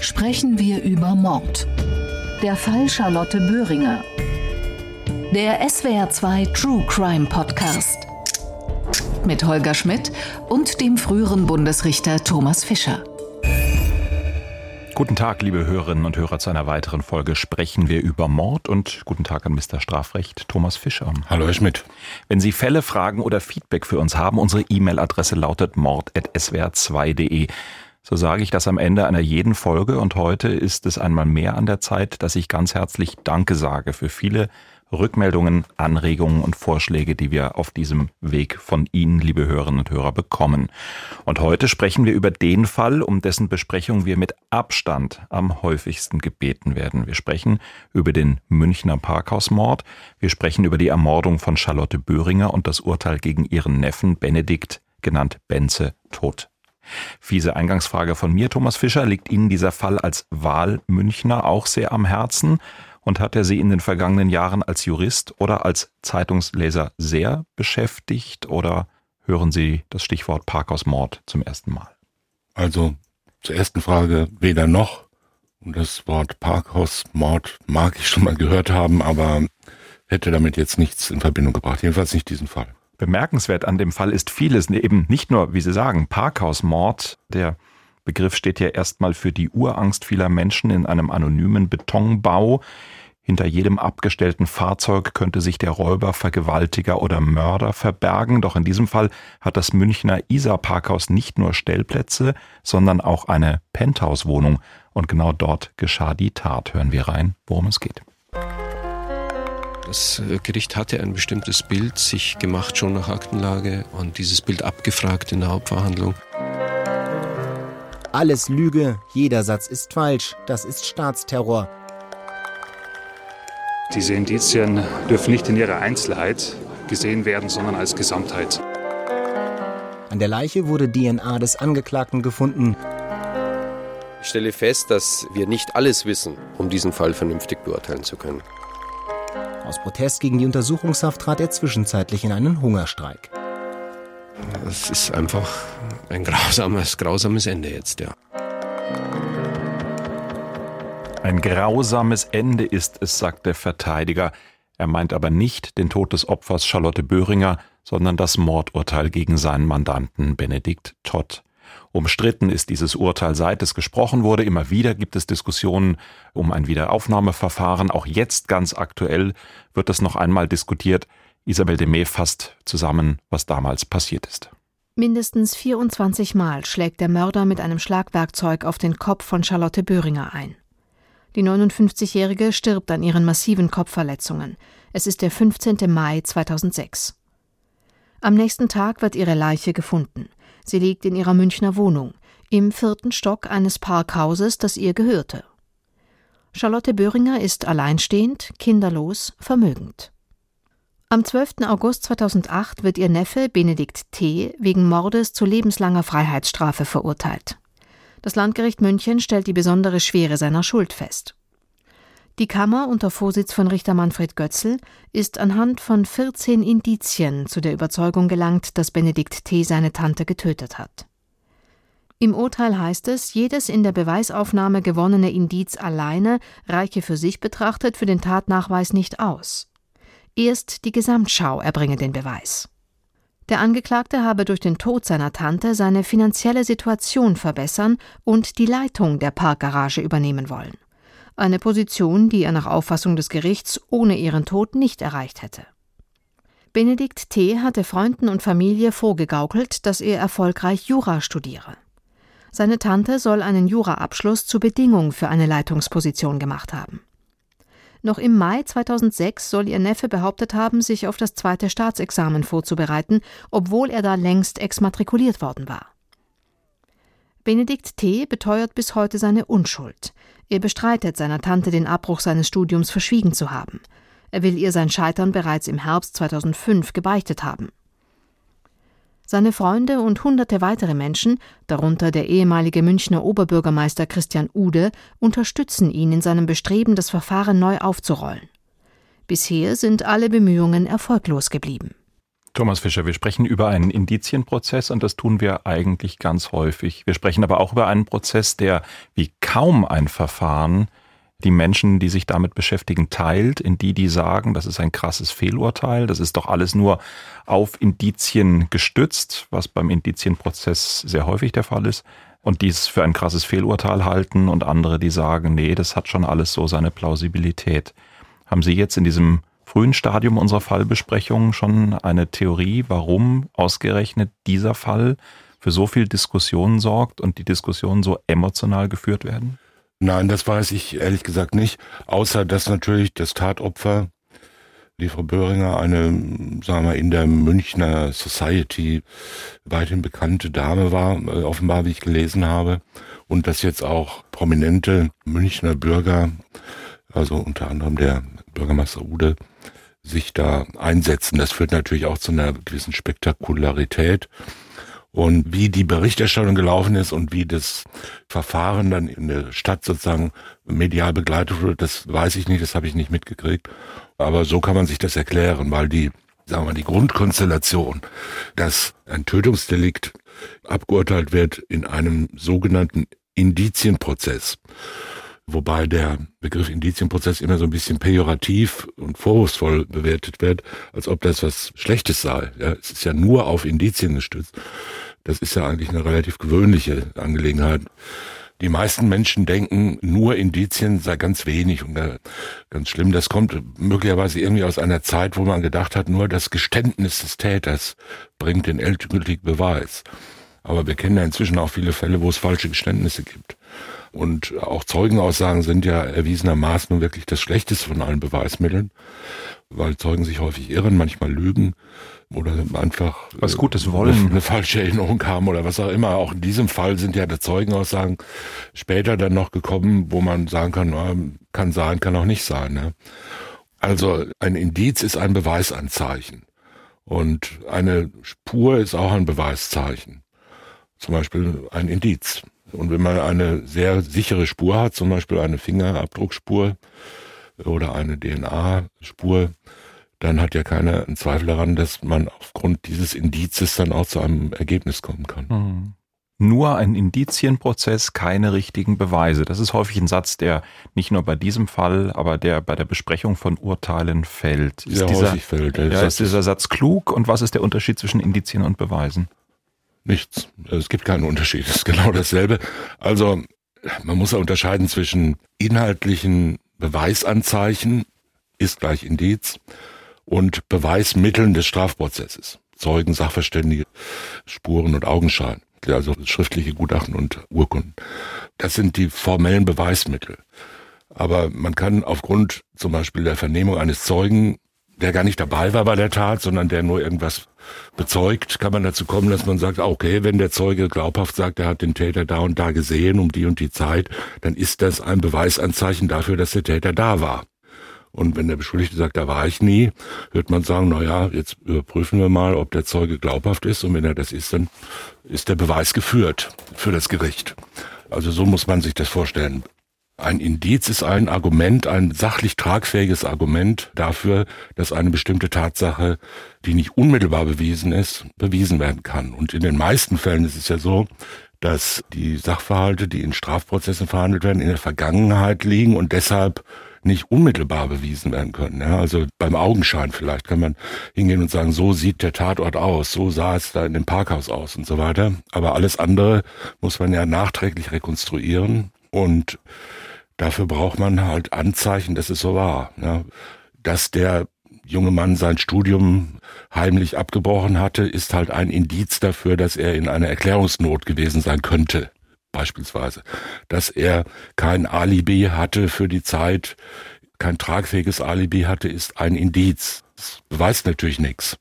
sprechen wir über Mord. Der Fall Charlotte Böhringer. Der SWR2 True Crime Podcast. Mit Holger Schmidt und dem früheren Bundesrichter Thomas Fischer. Guten Tag, liebe Hörerinnen und Hörer, zu einer weiteren Folge sprechen wir über Mord und guten Tag an Mr. Strafrecht Thomas Fischer. Hallo, Herr Schmidt. Wenn Sie Fälle, Fragen oder Feedback für uns haben, unsere E-Mail-Adresse lautet mord.swr2.de. So sage ich das am Ende einer jeden Folge und heute ist es einmal mehr an der Zeit, dass ich ganz herzlich Danke sage für viele Rückmeldungen, Anregungen und Vorschläge, die wir auf diesem Weg von Ihnen, liebe Hörerinnen und Hörer, bekommen. Und heute sprechen wir über den Fall, um dessen Besprechung wir mit Abstand am häufigsten gebeten werden. Wir sprechen über den Münchner Parkhausmord. Wir sprechen über die Ermordung von Charlotte Böhringer und das Urteil gegen ihren Neffen Benedikt, genannt Benze, tot. Fiese Eingangsfrage von mir, Thomas Fischer. Liegt Ihnen dieser Fall als Wahlmünchner auch sehr am Herzen? Und hat er Sie in den vergangenen Jahren als Jurist oder als Zeitungsleser sehr beschäftigt oder hören Sie das Stichwort Parkhausmord zum ersten Mal? Also zur ersten Frage weder noch. Und das Wort Parkhausmord mag ich schon mal gehört haben, aber hätte damit jetzt nichts in Verbindung gebracht. Jedenfalls nicht diesen Fall. Bemerkenswert an dem Fall ist vieles, eben nicht nur, wie Sie sagen, Parkhausmord, der Begriff steht ja erstmal für die Urangst vieler Menschen in einem anonymen Betonbau. Hinter jedem abgestellten Fahrzeug könnte sich der Räuber, Vergewaltiger oder Mörder verbergen. Doch in diesem Fall hat das Münchner Isar-Parkhaus nicht nur Stellplätze, sondern auch eine Penthouse-Wohnung. Und genau dort geschah die Tat. Hören wir rein, worum es geht. Das äh, Gericht hatte ein bestimmtes Bild sich gemacht, schon nach Aktenlage, und dieses Bild abgefragt in der Hauptverhandlung. Alles Lüge, jeder Satz ist falsch, das ist Staatsterror. Diese Indizien dürfen nicht in ihrer Einzelheit gesehen werden, sondern als Gesamtheit. An der Leiche wurde DNA des Angeklagten gefunden. Ich stelle fest, dass wir nicht alles wissen, um diesen Fall vernünftig beurteilen zu können. Aus Protest gegen die Untersuchungshaft trat er zwischenzeitlich in einen Hungerstreik. Es ist einfach ein grausames, grausames Ende jetzt, ja. Ein grausames Ende ist es, sagt der Verteidiger. Er meint aber nicht den Tod des Opfers Charlotte Böhringer, sondern das Mordurteil gegen seinen Mandanten Benedikt Todd. Umstritten ist dieses Urteil, seit es gesprochen wurde. Immer wieder gibt es Diskussionen um ein Wiederaufnahmeverfahren. Auch jetzt ganz aktuell wird das noch einmal diskutiert. Isabel Demey fasst zusammen, was damals passiert ist. Mindestens 24 Mal schlägt der Mörder mit einem Schlagwerkzeug auf den Kopf von Charlotte Böhringer ein. Die 59-Jährige stirbt an ihren massiven Kopfverletzungen. Es ist der 15. Mai 2006. Am nächsten Tag wird ihre Leiche gefunden. Sie liegt in ihrer Münchner Wohnung, im vierten Stock eines Parkhauses, das ihr gehörte. Charlotte Böhringer ist alleinstehend, kinderlos, vermögend. Am 12. August 2008 wird ihr Neffe Benedikt T. wegen Mordes zu lebenslanger Freiheitsstrafe verurteilt. Das Landgericht München stellt die besondere Schwere seiner Schuld fest. Die Kammer unter Vorsitz von Richter Manfred Götzl ist anhand von 14 Indizien zu der Überzeugung gelangt, dass Benedikt T. seine Tante getötet hat. Im Urteil heißt es, jedes in der Beweisaufnahme gewonnene Indiz alleine reiche für sich betrachtet für den Tatnachweis nicht aus. Erst die Gesamtschau erbringe den Beweis. Der Angeklagte habe durch den Tod seiner Tante seine finanzielle Situation verbessern und die Leitung der Parkgarage übernehmen wollen. Eine Position, die er nach Auffassung des Gerichts ohne ihren Tod nicht erreicht hätte. Benedikt T. hatte Freunden und Familie vorgegaukelt, dass er erfolgreich Jura studiere. Seine Tante soll einen Juraabschluss zur Bedingung für eine Leitungsposition gemacht haben. Noch im Mai 2006 soll ihr Neffe behauptet haben, sich auf das zweite Staatsexamen vorzubereiten, obwohl er da längst exmatrikuliert worden war. Benedikt T. beteuert bis heute seine Unschuld. Er bestreitet seiner Tante den Abbruch seines Studiums verschwiegen zu haben. Er will ihr sein Scheitern bereits im Herbst 2005 gebeichtet haben. Seine Freunde und hunderte weitere Menschen, darunter der ehemalige Münchner Oberbürgermeister Christian Ude, unterstützen ihn in seinem Bestreben, das Verfahren neu aufzurollen. Bisher sind alle Bemühungen erfolglos geblieben. Thomas Fischer, wir sprechen über einen Indizienprozess und das tun wir eigentlich ganz häufig. Wir sprechen aber auch über einen Prozess, der wie kaum ein Verfahren die Menschen, die sich damit beschäftigen, teilt, in die, die sagen, das ist ein krasses Fehlurteil, das ist doch alles nur auf Indizien gestützt, was beim Indizienprozess sehr häufig der Fall ist, und dies für ein krasses Fehlurteil halten und andere, die sagen, nee, das hat schon alles so seine Plausibilität. Haben Sie jetzt in diesem frühen Stadium unserer Fallbesprechung schon eine Theorie, warum ausgerechnet dieser Fall für so viel Diskussion sorgt und die Diskussionen so emotional geführt werden? Nein, das weiß ich ehrlich gesagt nicht, außer dass natürlich das Tatopfer, die Frau Böhringer, eine, sagen wir, in der Münchner Society weithin bekannte Dame war, äh, offenbar, wie ich gelesen habe, und dass jetzt auch prominente Münchner Bürger, also unter anderem der Bürgermeister Ude, sich da einsetzen. Das führt natürlich auch zu einer gewissen Spektakularität. Und wie die Berichterstattung gelaufen ist und wie das Verfahren dann in der Stadt sozusagen medial begleitet wurde, das weiß ich nicht, das habe ich nicht mitgekriegt. Aber so kann man sich das erklären, weil die, sagen wir, die Grundkonstellation, dass ein Tötungsdelikt abgeurteilt wird in einem sogenannten Indizienprozess wobei der Begriff Indizienprozess immer so ein bisschen pejorativ und vorwurfsvoll bewertet wird, als ob das was Schlechtes sei. Ja, es ist ja nur auf Indizien gestützt. Das ist ja eigentlich eine relativ gewöhnliche Angelegenheit. Die meisten Menschen denken, nur Indizien sei ganz wenig und ganz schlimm. Das kommt möglicherweise irgendwie aus einer Zeit, wo man gedacht hat, nur das Geständnis des Täters bringt den endgültigen Beweis. Aber wir kennen ja inzwischen auch viele Fälle, wo es falsche Geständnisse gibt. Und auch Zeugenaussagen sind ja erwiesenermaßen nun wirklich das Schlechteste von allen Beweismitteln, weil Zeugen sich häufig irren, manchmal lügen oder einfach was Gutes wollen, eine falsche Erinnerung haben oder was auch immer. Auch in diesem Fall sind ja die Zeugenaussagen später dann noch gekommen, wo man sagen kann, kann sein, kann auch nicht sein. Ne? Also ein Indiz ist ein Beweisanzeichen und eine Spur ist auch ein Beweiszeichen. Zum Beispiel ein Indiz. Und wenn man eine sehr sichere Spur hat, zum Beispiel eine Fingerabdruckspur oder eine DNA-Spur, dann hat ja keiner einen Zweifel daran, dass man aufgrund dieses Indizes dann auch zu einem Ergebnis kommen kann. Mhm. Nur ein Indizienprozess, keine richtigen Beweise. Das ist häufig ein Satz, der nicht nur bei diesem Fall, aber der bei der Besprechung von Urteilen fällt. Ist Sehr dieser, häufig fällt. Ja, ist dieser Satz klug und was ist der Unterschied zwischen Indizien und Beweisen? Nichts. Es gibt keinen Unterschied. Es ist genau dasselbe. Also man muss ja unterscheiden zwischen inhaltlichen Beweisanzeichen, ist gleich Indiz, und Beweismitteln des Strafprozesses. Zeugen, Sachverständige, Spuren und Augenschein. Also schriftliche Gutachten und Urkunden. Das sind die formellen Beweismittel. Aber man kann aufgrund zum Beispiel der Vernehmung eines Zeugen, der gar nicht dabei war bei der Tat, sondern der nur irgendwas bezeugt, kann man dazu kommen, dass man sagt, okay, wenn der Zeuge glaubhaft sagt, er hat den Täter da und da gesehen um die und die Zeit, dann ist das ein Beweisanzeichen dafür, dass der Täter da war. Und wenn der Beschuldigte sagt, da war ich nie, wird man sagen, na ja, jetzt überprüfen wir mal, ob der Zeuge glaubhaft ist. Und wenn er das ist, dann ist der Beweis geführt für das Gericht. Also so muss man sich das vorstellen. Ein Indiz ist ein Argument, ein sachlich tragfähiges Argument dafür, dass eine bestimmte Tatsache, die nicht unmittelbar bewiesen ist, bewiesen werden kann. Und in den meisten Fällen ist es ja so, dass die Sachverhalte, die in Strafprozessen verhandelt werden, in der Vergangenheit liegen und deshalb nicht unmittelbar bewiesen werden können. Ja, also beim Augenschein vielleicht kann man hingehen und sagen, so sieht der Tatort aus, so sah es da in dem Parkhaus aus und so weiter. Aber alles andere muss man ja nachträglich rekonstruieren und Dafür braucht man halt Anzeichen, dass es so war. Ja. Dass der junge Mann sein Studium heimlich abgebrochen hatte, ist halt ein Indiz dafür, dass er in einer Erklärungsnot gewesen sein könnte. Beispielsweise. Dass er kein Alibi hatte für die Zeit, kein tragfähiges Alibi hatte, ist ein Indiz. Das beweist natürlich nichts.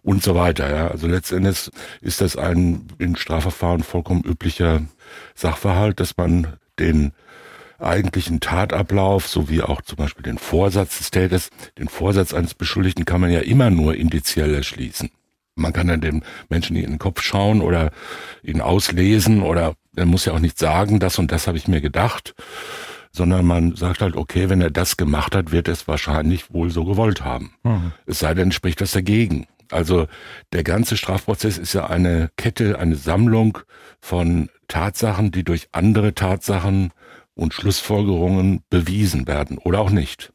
Und so weiter. Ja. Also letztendlich ist das ein in Strafverfahren vollkommen üblicher Sachverhalt, dass man den eigentlichen Tatablauf sowie auch zum Beispiel den Vorsatz des Täters. Den Vorsatz eines Beschuldigten kann man ja immer nur indiziell erschließen. Man kann dann dem Menschen in den Kopf schauen oder ihn auslesen oder er muss ja auch nicht sagen, das und das habe ich mir gedacht, sondern man sagt halt, okay, wenn er das gemacht hat, wird er es wahrscheinlich wohl so gewollt haben. Mhm. Es sei denn, spricht was dagegen. Also der ganze Strafprozess ist ja eine Kette, eine Sammlung von Tatsachen, die durch andere Tatsachen und Schlussfolgerungen bewiesen werden oder auch nicht.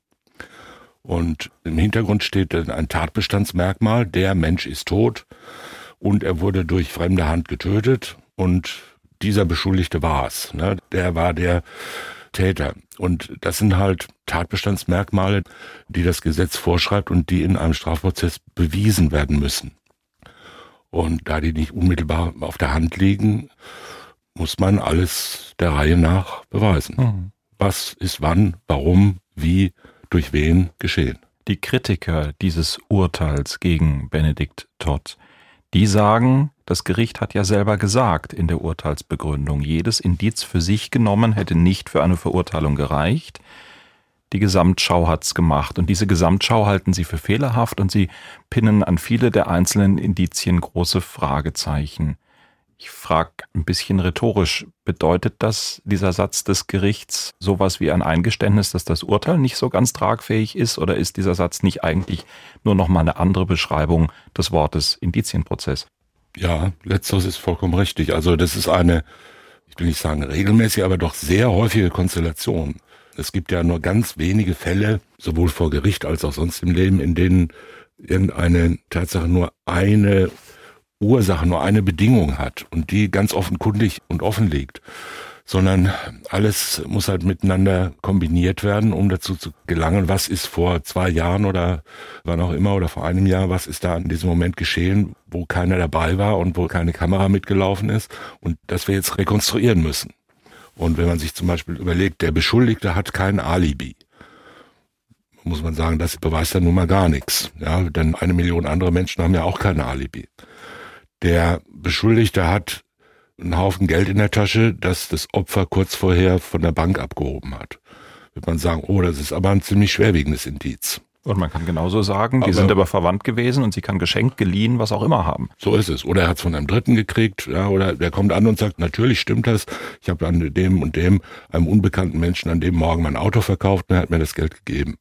Und im Hintergrund steht ein Tatbestandsmerkmal, der Mensch ist tot und er wurde durch fremde Hand getötet und dieser Beschuldigte war es. Ne? Der war der Täter. Und das sind halt Tatbestandsmerkmale, die das Gesetz vorschreibt und die in einem Strafprozess bewiesen werden müssen. Und da die nicht unmittelbar auf der Hand liegen, muss man alles der Reihe nach beweisen. Mhm. Was ist wann, warum, wie, durch wen geschehen. Die Kritiker dieses Urteils gegen Benedikt Todd, die sagen, das Gericht hat ja selber gesagt in der Urteilsbegründung, jedes Indiz für sich genommen hätte nicht für eine Verurteilung gereicht. Die Gesamtschau hat's gemacht und diese Gesamtschau halten sie für fehlerhaft und sie pinnen an viele der einzelnen Indizien große Fragezeichen. Ich frage ein bisschen rhetorisch, bedeutet das, dieser Satz des Gerichts, sowas wie ein Eingeständnis, dass das Urteil nicht so ganz tragfähig ist, oder ist dieser Satz nicht eigentlich nur noch mal eine andere Beschreibung des Wortes Indizienprozess? Ja, letzteres ist vollkommen richtig. Also das ist eine, ich will nicht sagen regelmäßige, aber doch sehr häufige Konstellation. Es gibt ja nur ganz wenige Fälle, sowohl vor Gericht als auch sonst im Leben, in denen irgendeine Tatsache nur eine Ursache, nur eine Bedingung hat und die ganz offenkundig und offen liegt, sondern alles muss halt miteinander kombiniert werden, um dazu zu gelangen, was ist vor zwei Jahren oder wann auch immer oder vor einem Jahr, was ist da in diesem Moment geschehen, wo keiner dabei war und wo keine Kamera mitgelaufen ist und das wir jetzt rekonstruieren müssen. Und wenn man sich zum Beispiel überlegt, der Beschuldigte hat kein Alibi, muss man sagen, das beweist ja nun mal gar nichts. Ja, denn eine Million andere Menschen haben ja auch kein Alibi. Der Beschuldigte hat einen Haufen Geld in der Tasche, das das Opfer kurz vorher von der Bank abgehoben hat. Wird man sagen, oh, das ist aber ein ziemlich schwerwiegendes Indiz. Und man kann genauso sagen, die aber, sind aber verwandt gewesen und sie kann geschenkt, geliehen, was auch immer haben. So ist es. Oder er hat es von einem Dritten gekriegt, ja, oder der kommt an und sagt, natürlich stimmt das. Ich habe an dem und dem, einem unbekannten Menschen an dem Morgen mein Auto verkauft und er hat mir das Geld gegeben.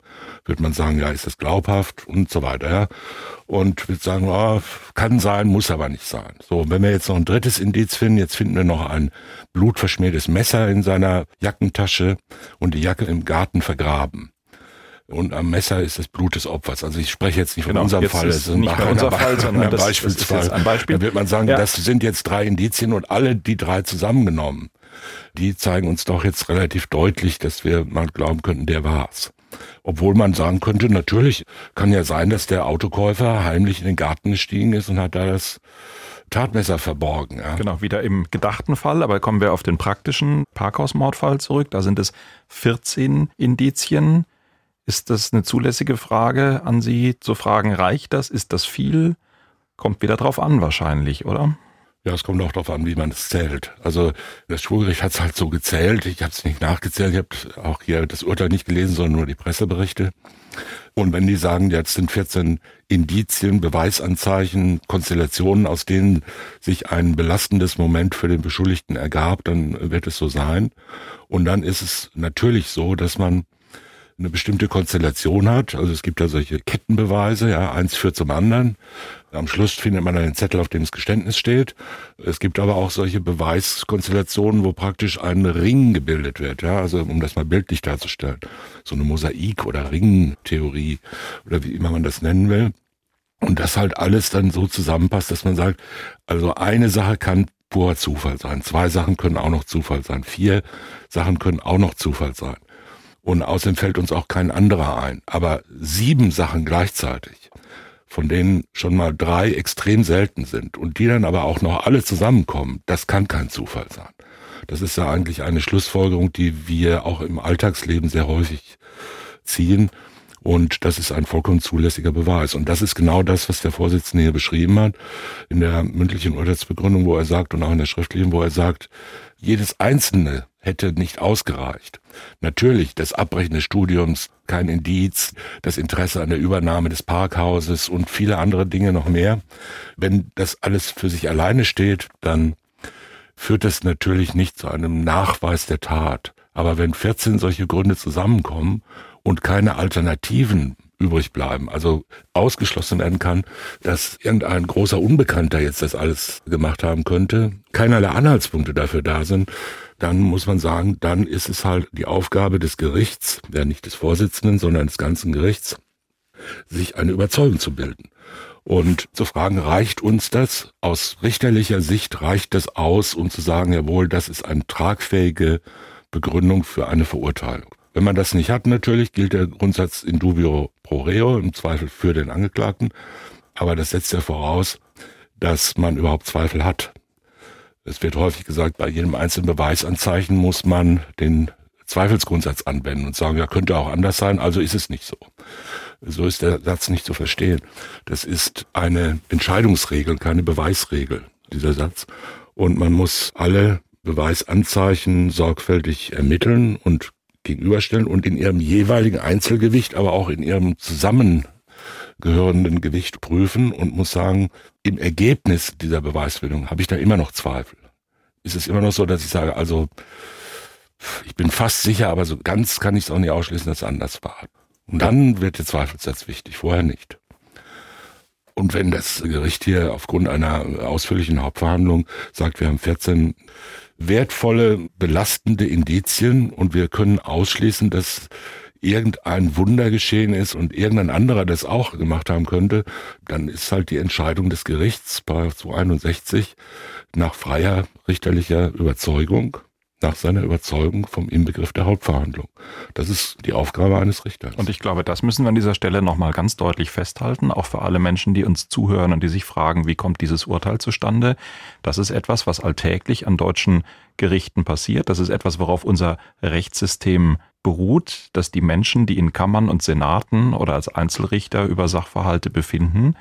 Wird man sagen, ja, ist das glaubhaft und so weiter. Ja. Und wird sagen, oh, kann sein, muss aber nicht sein. So, wenn wir jetzt noch ein drittes Indiz finden, jetzt finden wir noch ein blutverschmiertes Messer in seiner Jackentasche und die Jacke im Garten vergraben und am Messer ist das Blut des Opfers. Also ich spreche jetzt nicht von genau, unserem Fall, es ist nicht mehr unser Fall, sondern das, Beispielsfall. ist ein Beispiel. Da wird man sagen, ja. das sind jetzt drei Indizien und alle die drei zusammengenommen, die zeigen uns doch jetzt relativ deutlich, dass wir mal glauben könnten, der war's. Obwohl man sagen könnte, natürlich kann ja sein, dass der Autokäufer heimlich in den Garten gestiegen ist und hat da das Tatmesser verborgen. Ja. Genau, wieder im gedachten Fall, aber kommen wir auf den praktischen Parkhausmordfall zurück. Da sind es 14 Indizien, ist das eine zulässige Frage an Sie zu fragen, reicht das? Ist das viel? Kommt wieder drauf an wahrscheinlich, oder? Ja, es kommt auch darauf an, wie man es zählt. Also das Schwurgericht hat es halt so gezählt. Ich habe es nicht nachgezählt. Ich habe auch hier das Urteil nicht gelesen, sondern nur die Presseberichte. Und wenn die sagen, jetzt sind 14 Indizien, Beweisanzeichen, Konstellationen, aus denen sich ein belastendes Moment für den Beschuldigten ergab, dann wird es so sein. Und dann ist es natürlich so, dass man eine bestimmte Konstellation hat. Also es gibt da solche Kettenbeweise, ja, eins führt zum anderen. Am Schluss findet man einen Zettel, auf dem das Geständnis steht. Es gibt aber auch solche Beweiskonstellationen, wo praktisch ein Ring gebildet wird, ja, also um das mal bildlich darzustellen. So eine Mosaik- oder Ringtheorie oder wie immer man das nennen will. Und das halt alles dann so zusammenpasst, dass man sagt, also eine Sache kann purer Zufall sein. Zwei Sachen können auch noch Zufall sein. Vier Sachen können auch noch Zufall sein. Und außerdem fällt uns auch kein anderer ein. Aber sieben Sachen gleichzeitig, von denen schon mal drei extrem selten sind und die dann aber auch noch alle zusammenkommen, das kann kein Zufall sein. Das ist ja eigentlich eine Schlussfolgerung, die wir auch im Alltagsleben sehr häufig ziehen. Und das ist ein vollkommen zulässiger Beweis. Und das ist genau das, was der Vorsitzende hier beschrieben hat in der mündlichen Urteilsbegründung, wo er sagt und auch in der schriftlichen, wo er sagt, jedes einzelne hätte nicht ausgereicht. Natürlich das Abbrechen des Studiums, kein Indiz, das Interesse an der Übernahme des Parkhauses und viele andere Dinge noch mehr. Wenn das alles für sich alleine steht, dann führt das natürlich nicht zu einem Nachweis der Tat. Aber wenn 14 solche Gründe zusammenkommen und keine Alternativen übrig bleiben. Also ausgeschlossen werden kann, dass irgendein großer Unbekannter jetzt das alles gemacht haben könnte, keinerlei Anhaltspunkte dafür da sind, dann muss man sagen, dann ist es halt die Aufgabe des Gerichts, ja nicht des Vorsitzenden, sondern des ganzen Gerichts, sich eine Überzeugung zu bilden. Und zu fragen, reicht uns das? Aus richterlicher Sicht reicht das aus, um zu sagen, jawohl, das ist eine tragfähige Begründung für eine Verurteilung. Wenn man das nicht hat, natürlich gilt der Grundsatz in dubio pro reo, im Zweifel für den Angeklagten. Aber das setzt ja voraus, dass man überhaupt Zweifel hat. Es wird häufig gesagt, bei jedem einzelnen Beweisanzeichen muss man den Zweifelsgrundsatz anwenden und sagen, ja, könnte auch anders sein, also ist es nicht so. So ist der Satz nicht zu verstehen. Das ist eine Entscheidungsregel, keine Beweisregel, dieser Satz. Und man muss alle Beweisanzeichen sorgfältig ermitteln und gegenüberstellen und in ihrem jeweiligen Einzelgewicht, aber auch in ihrem zusammengehörenden Gewicht prüfen und muss sagen, im Ergebnis dieser Beweisbildung habe ich da immer noch Zweifel. Ist es immer noch so, dass ich sage, also ich bin fast sicher, aber so ganz kann ich es auch nicht ausschließen, dass es anders war. Und dann wird der Zweifelsatz wichtig, vorher nicht. Und wenn das Gericht hier aufgrund einer ausführlichen Hauptverhandlung sagt, wir haben 14 wertvolle, belastende Indizien und wir können ausschließen, dass irgendein Wunder geschehen ist und irgendein anderer das auch gemacht haben könnte, dann ist halt die Entscheidung des Gerichts, bei 261, nach freier richterlicher Überzeugung nach seiner Überzeugung vom Inbegriff der Hauptverhandlung. Das ist die Aufgabe eines Richters. Und ich glaube, das müssen wir an dieser Stelle nochmal ganz deutlich festhalten, auch für alle Menschen, die uns zuhören und die sich fragen, wie kommt dieses Urteil zustande. Das ist etwas, was alltäglich an deutschen Gerichten passiert. Das ist etwas, worauf unser Rechtssystem beruht, dass die Menschen, die in Kammern und Senaten oder als Einzelrichter über Sachverhalte befinden,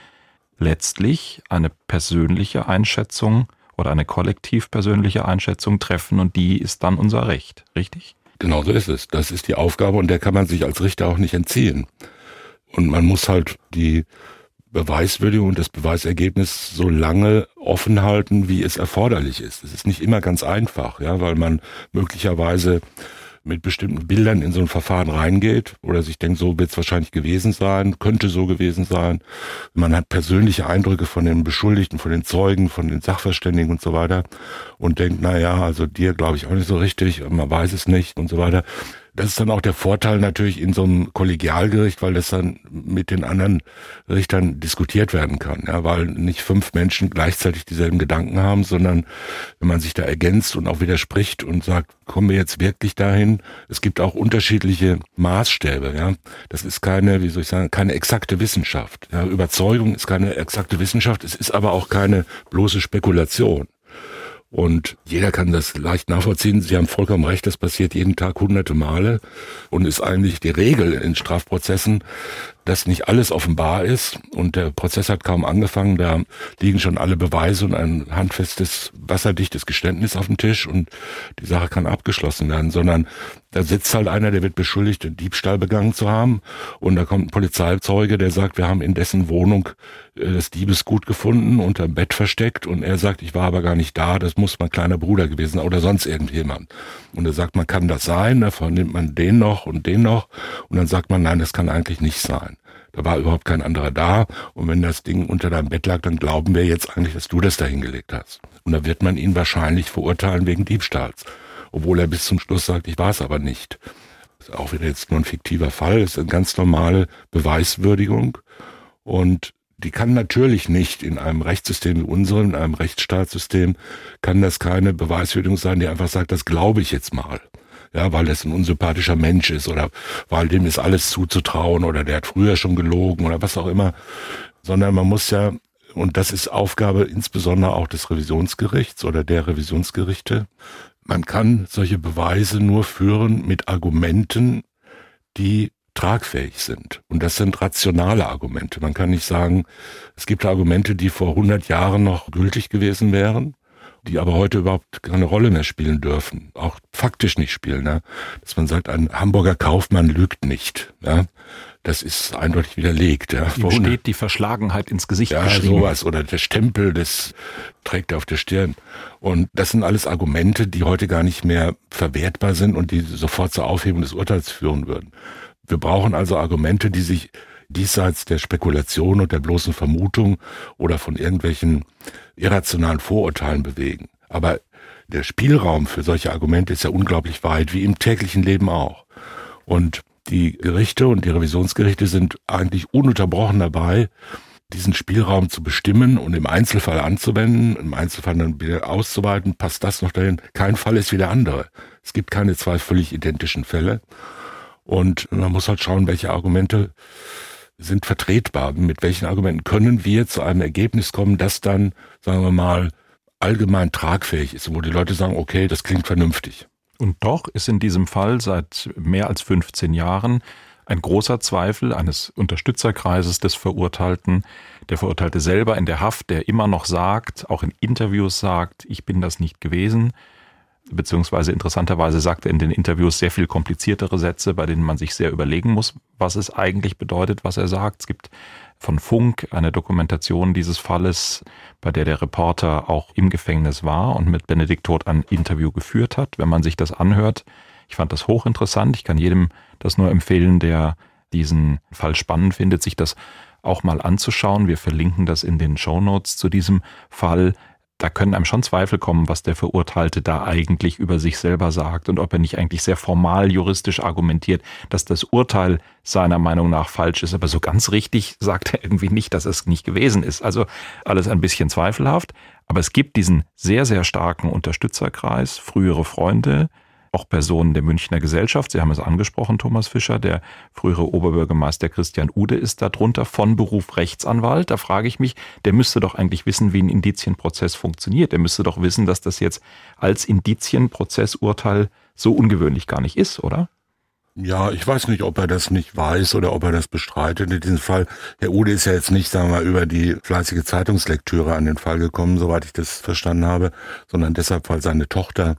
letztlich eine persönliche Einschätzung oder eine kollektiv persönliche Einschätzung treffen und die ist dann unser Recht, richtig? Genau so ist es. Das ist die Aufgabe und der kann man sich als Richter auch nicht entziehen. Und man muss halt die Beweiswürdigung und das Beweisergebnis so lange offen halten, wie es erforderlich ist. Es ist nicht immer ganz einfach, ja, weil man möglicherweise mit bestimmten Bildern in so ein Verfahren reingeht oder sich denkt, so wird es wahrscheinlich gewesen sein, könnte so gewesen sein. Man hat persönliche Eindrücke von den Beschuldigten, von den Zeugen, von den Sachverständigen und so weiter und denkt, na ja, also dir glaube ich auch nicht so richtig, man weiß es nicht und so weiter. Das ist dann auch der Vorteil natürlich in so einem Kollegialgericht, weil das dann mit den anderen Richtern diskutiert werden kann, ja, weil nicht fünf Menschen gleichzeitig dieselben Gedanken haben, sondern wenn man sich da ergänzt und auch widerspricht und sagt, kommen wir jetzt wirklich dahin? Es gibt auch unterschiedliche Maßstäbe, ja. Das ist keine, wie soll ich sagen, keine exakte Wissenschaft. Ja. Überzeugung ist keine exakte Wissenschaft, es ist aber auch keine bloße Spekulation. Und jeder kann das leicht nachvollziehen. Sie haben vollkommen recht, das passiert jeden Tag hunderte Male und ist eigentlich die Regel in Strafprozessen, dass nicht alles offenbar ist. Und der Prozess hat kaum angefangen, da liegen schon alle Beweise und ein handfestes, wasserdichtes Geständnis auf dem Tisch. Und die Sache kann abgeschlossen werden, sondern da sitzt halt einer, der wird beschuldigt, einen Diebstahl begangen zu haben. Und da kommt ein Polizeizeuge, der sagt, wir haben in dessen Wohnung äh, das Diebesgut gefunden, unter dem Bett versteckt. Und er sagt, ich war aber gar nicht da, das muss mein kleiner Bruder gewesen sein oder sonst irgendjemand. Und er sagt, man kann das sein, davon nimmt man den noch und den noch. Und dann sagt man, nein, das kann eigentlich nicht sein. Da war überhaupt kein anderer da. Und wenn das Ding unter deinem Bett lag, dann glauben wir jetzt eigentlich, dass du das da hingelegt hast. Und da wird man ihn wahrscheinlich verurteilen wegen Diebstahls. Obwohl er bis zum Schluss sagt, ich war es aber nicht. Das ist auch wieder jetzt nur ein fiktiver Fall. Das ist eine ganz normale Beweiswürdigung. Und die kann natürlich nicht in einem Rechtssystem wie unserem, in einem Rechtsstaatssystem, kann das keine Beweiswürdigung sein, die einfach sagt, das glaube ich jetzt mal ja, weil das ein unsympathischer Mensch ist oder weil dem ist alles zuzutrauen oder der hat früher schon gelogen oder was auch immer, sondern man muss ja, und das ist Aufgabe insbesondere auch des Revisionsgerichts oder der Revisionsgerichte, man kann solche Beweise nur führen mit Argumenten, die tragfähig sind. Und das sind rationale Argumente. Man kann nicht sagen, es gibt Argumente, die vor 100 Jahren noch gültig gewesen wären die aber heute überhaupt keine Rolle mehr spielen dürfen, auch faktisch nicht spielen. Ne? Dass man sagt, ein Hamburger Kaufmann lügt nicht. Ja? Das ist eindeutig widerlegt. Ja? Ihm steht die Verschlagenheit ins Gesicht ja, geschrieben. sowas. Oder der Stempel, das trägt er auf der Stirn. Und das sind alles Argumente, die heute gar nicht mehr verwertbar sind und die sofort zur Aufhebung des Urteils führen würden. Wir brauchen also Argumente, die sich diesseits der Spekulation und der bloßen Vermutung oder von irgendwelchen irrationalen Vorurteilen bewegen. Aber der Spielraum für solche Argumente ist ja unglaublich weit, wie im täglichen Leben auch. Und die Gerichte und die Revisionsgerichte sind eigentlich ununterbrochen dabei, diesen Spielraum zu bestimmen und im Einzelfall anzuwenden, im Einzelfall dann wieder auszuweiten, passt das noch dahin. Kein Fall ist wie der andere. Es gibt keine zwei völlig identischen Fälle. Und man muss halt schauen, welche Argumente sind vertretbar. Mit welchen Argumenten können wir zu einem Ergebnis kommen, das dann, sagen wir mal, allgemein tragfähig ist, wo die Leute sagen, okay, das klingt vernünftig. Und doch ist in diesem Fall seit mehr als 15 Jahren ein großer Zweifel eines Unterstützerkreises des Verurteilten, der Verurteilte selber in der Haft, der immer noch sagt, auch in Interviews sagt, ich bin das nicht gewesen, beziehungsweise interessanterweise sagt er in den Interviews sehr viel kompliziertere Sätze, bei denen man sich sehr überlegen muss, was es eigentlich bedeutet, was er sagt. Es gibt von Funk eine Dokumentation dieses Falles, bei der der Reporter auch im Gefängnis war und mit Benedikt Todt ein Interview geführt hat. Wenn man sich das anhört, ich fand das hochinteressant. Ich kann jedem das nur empfehlen, der diesen Fall spannend findet, sich das auch mal anzuschauen. Wir verlinken das in den Show Notes zu diesem Fall. Da können einem schon Zweifel kommen, was der Verurteilte da eigentlich über sich selber sagt und ob er nicht eigentlich sehr formal juristisch argumentiert, dass das Urteil seiner Meinung nach falsch ist. Aber so ganz richtig sagt er irgendwie nicht, dass es nicht gewesen ist. Also alles ein bisschen zweifelhaft. Aber es gibt diesen sehr, sehr starken Unterstützerkreis, frühere Freunde, auch Personen der Münchner Gesellschaft. Sie haben es angesprochen, Thomas Fischer, der frühere Oberbürgermeister Christian Ude ist darunter von Beruf Rechtsanwalt. Da frage ich mich, der müsste doch eigentlich wissen, wie ein Indizienprozess funktioniert. Der müsste doch wissen, dass das jetzt als Indizienprozessurteil so ungewöhnlich gar nicht ist, oder? Ja, ich weiß nicht, ob er das nicht weiß oder ob er das bestreitet. In diesem Fall, Herr Ude ist ja jetzt nicht, sagen wir mal, über die fleißige Zeitungslektüre an den Fall gekommen, soweit ich das verstanden habe, sondern deshalb, weil seine Tochter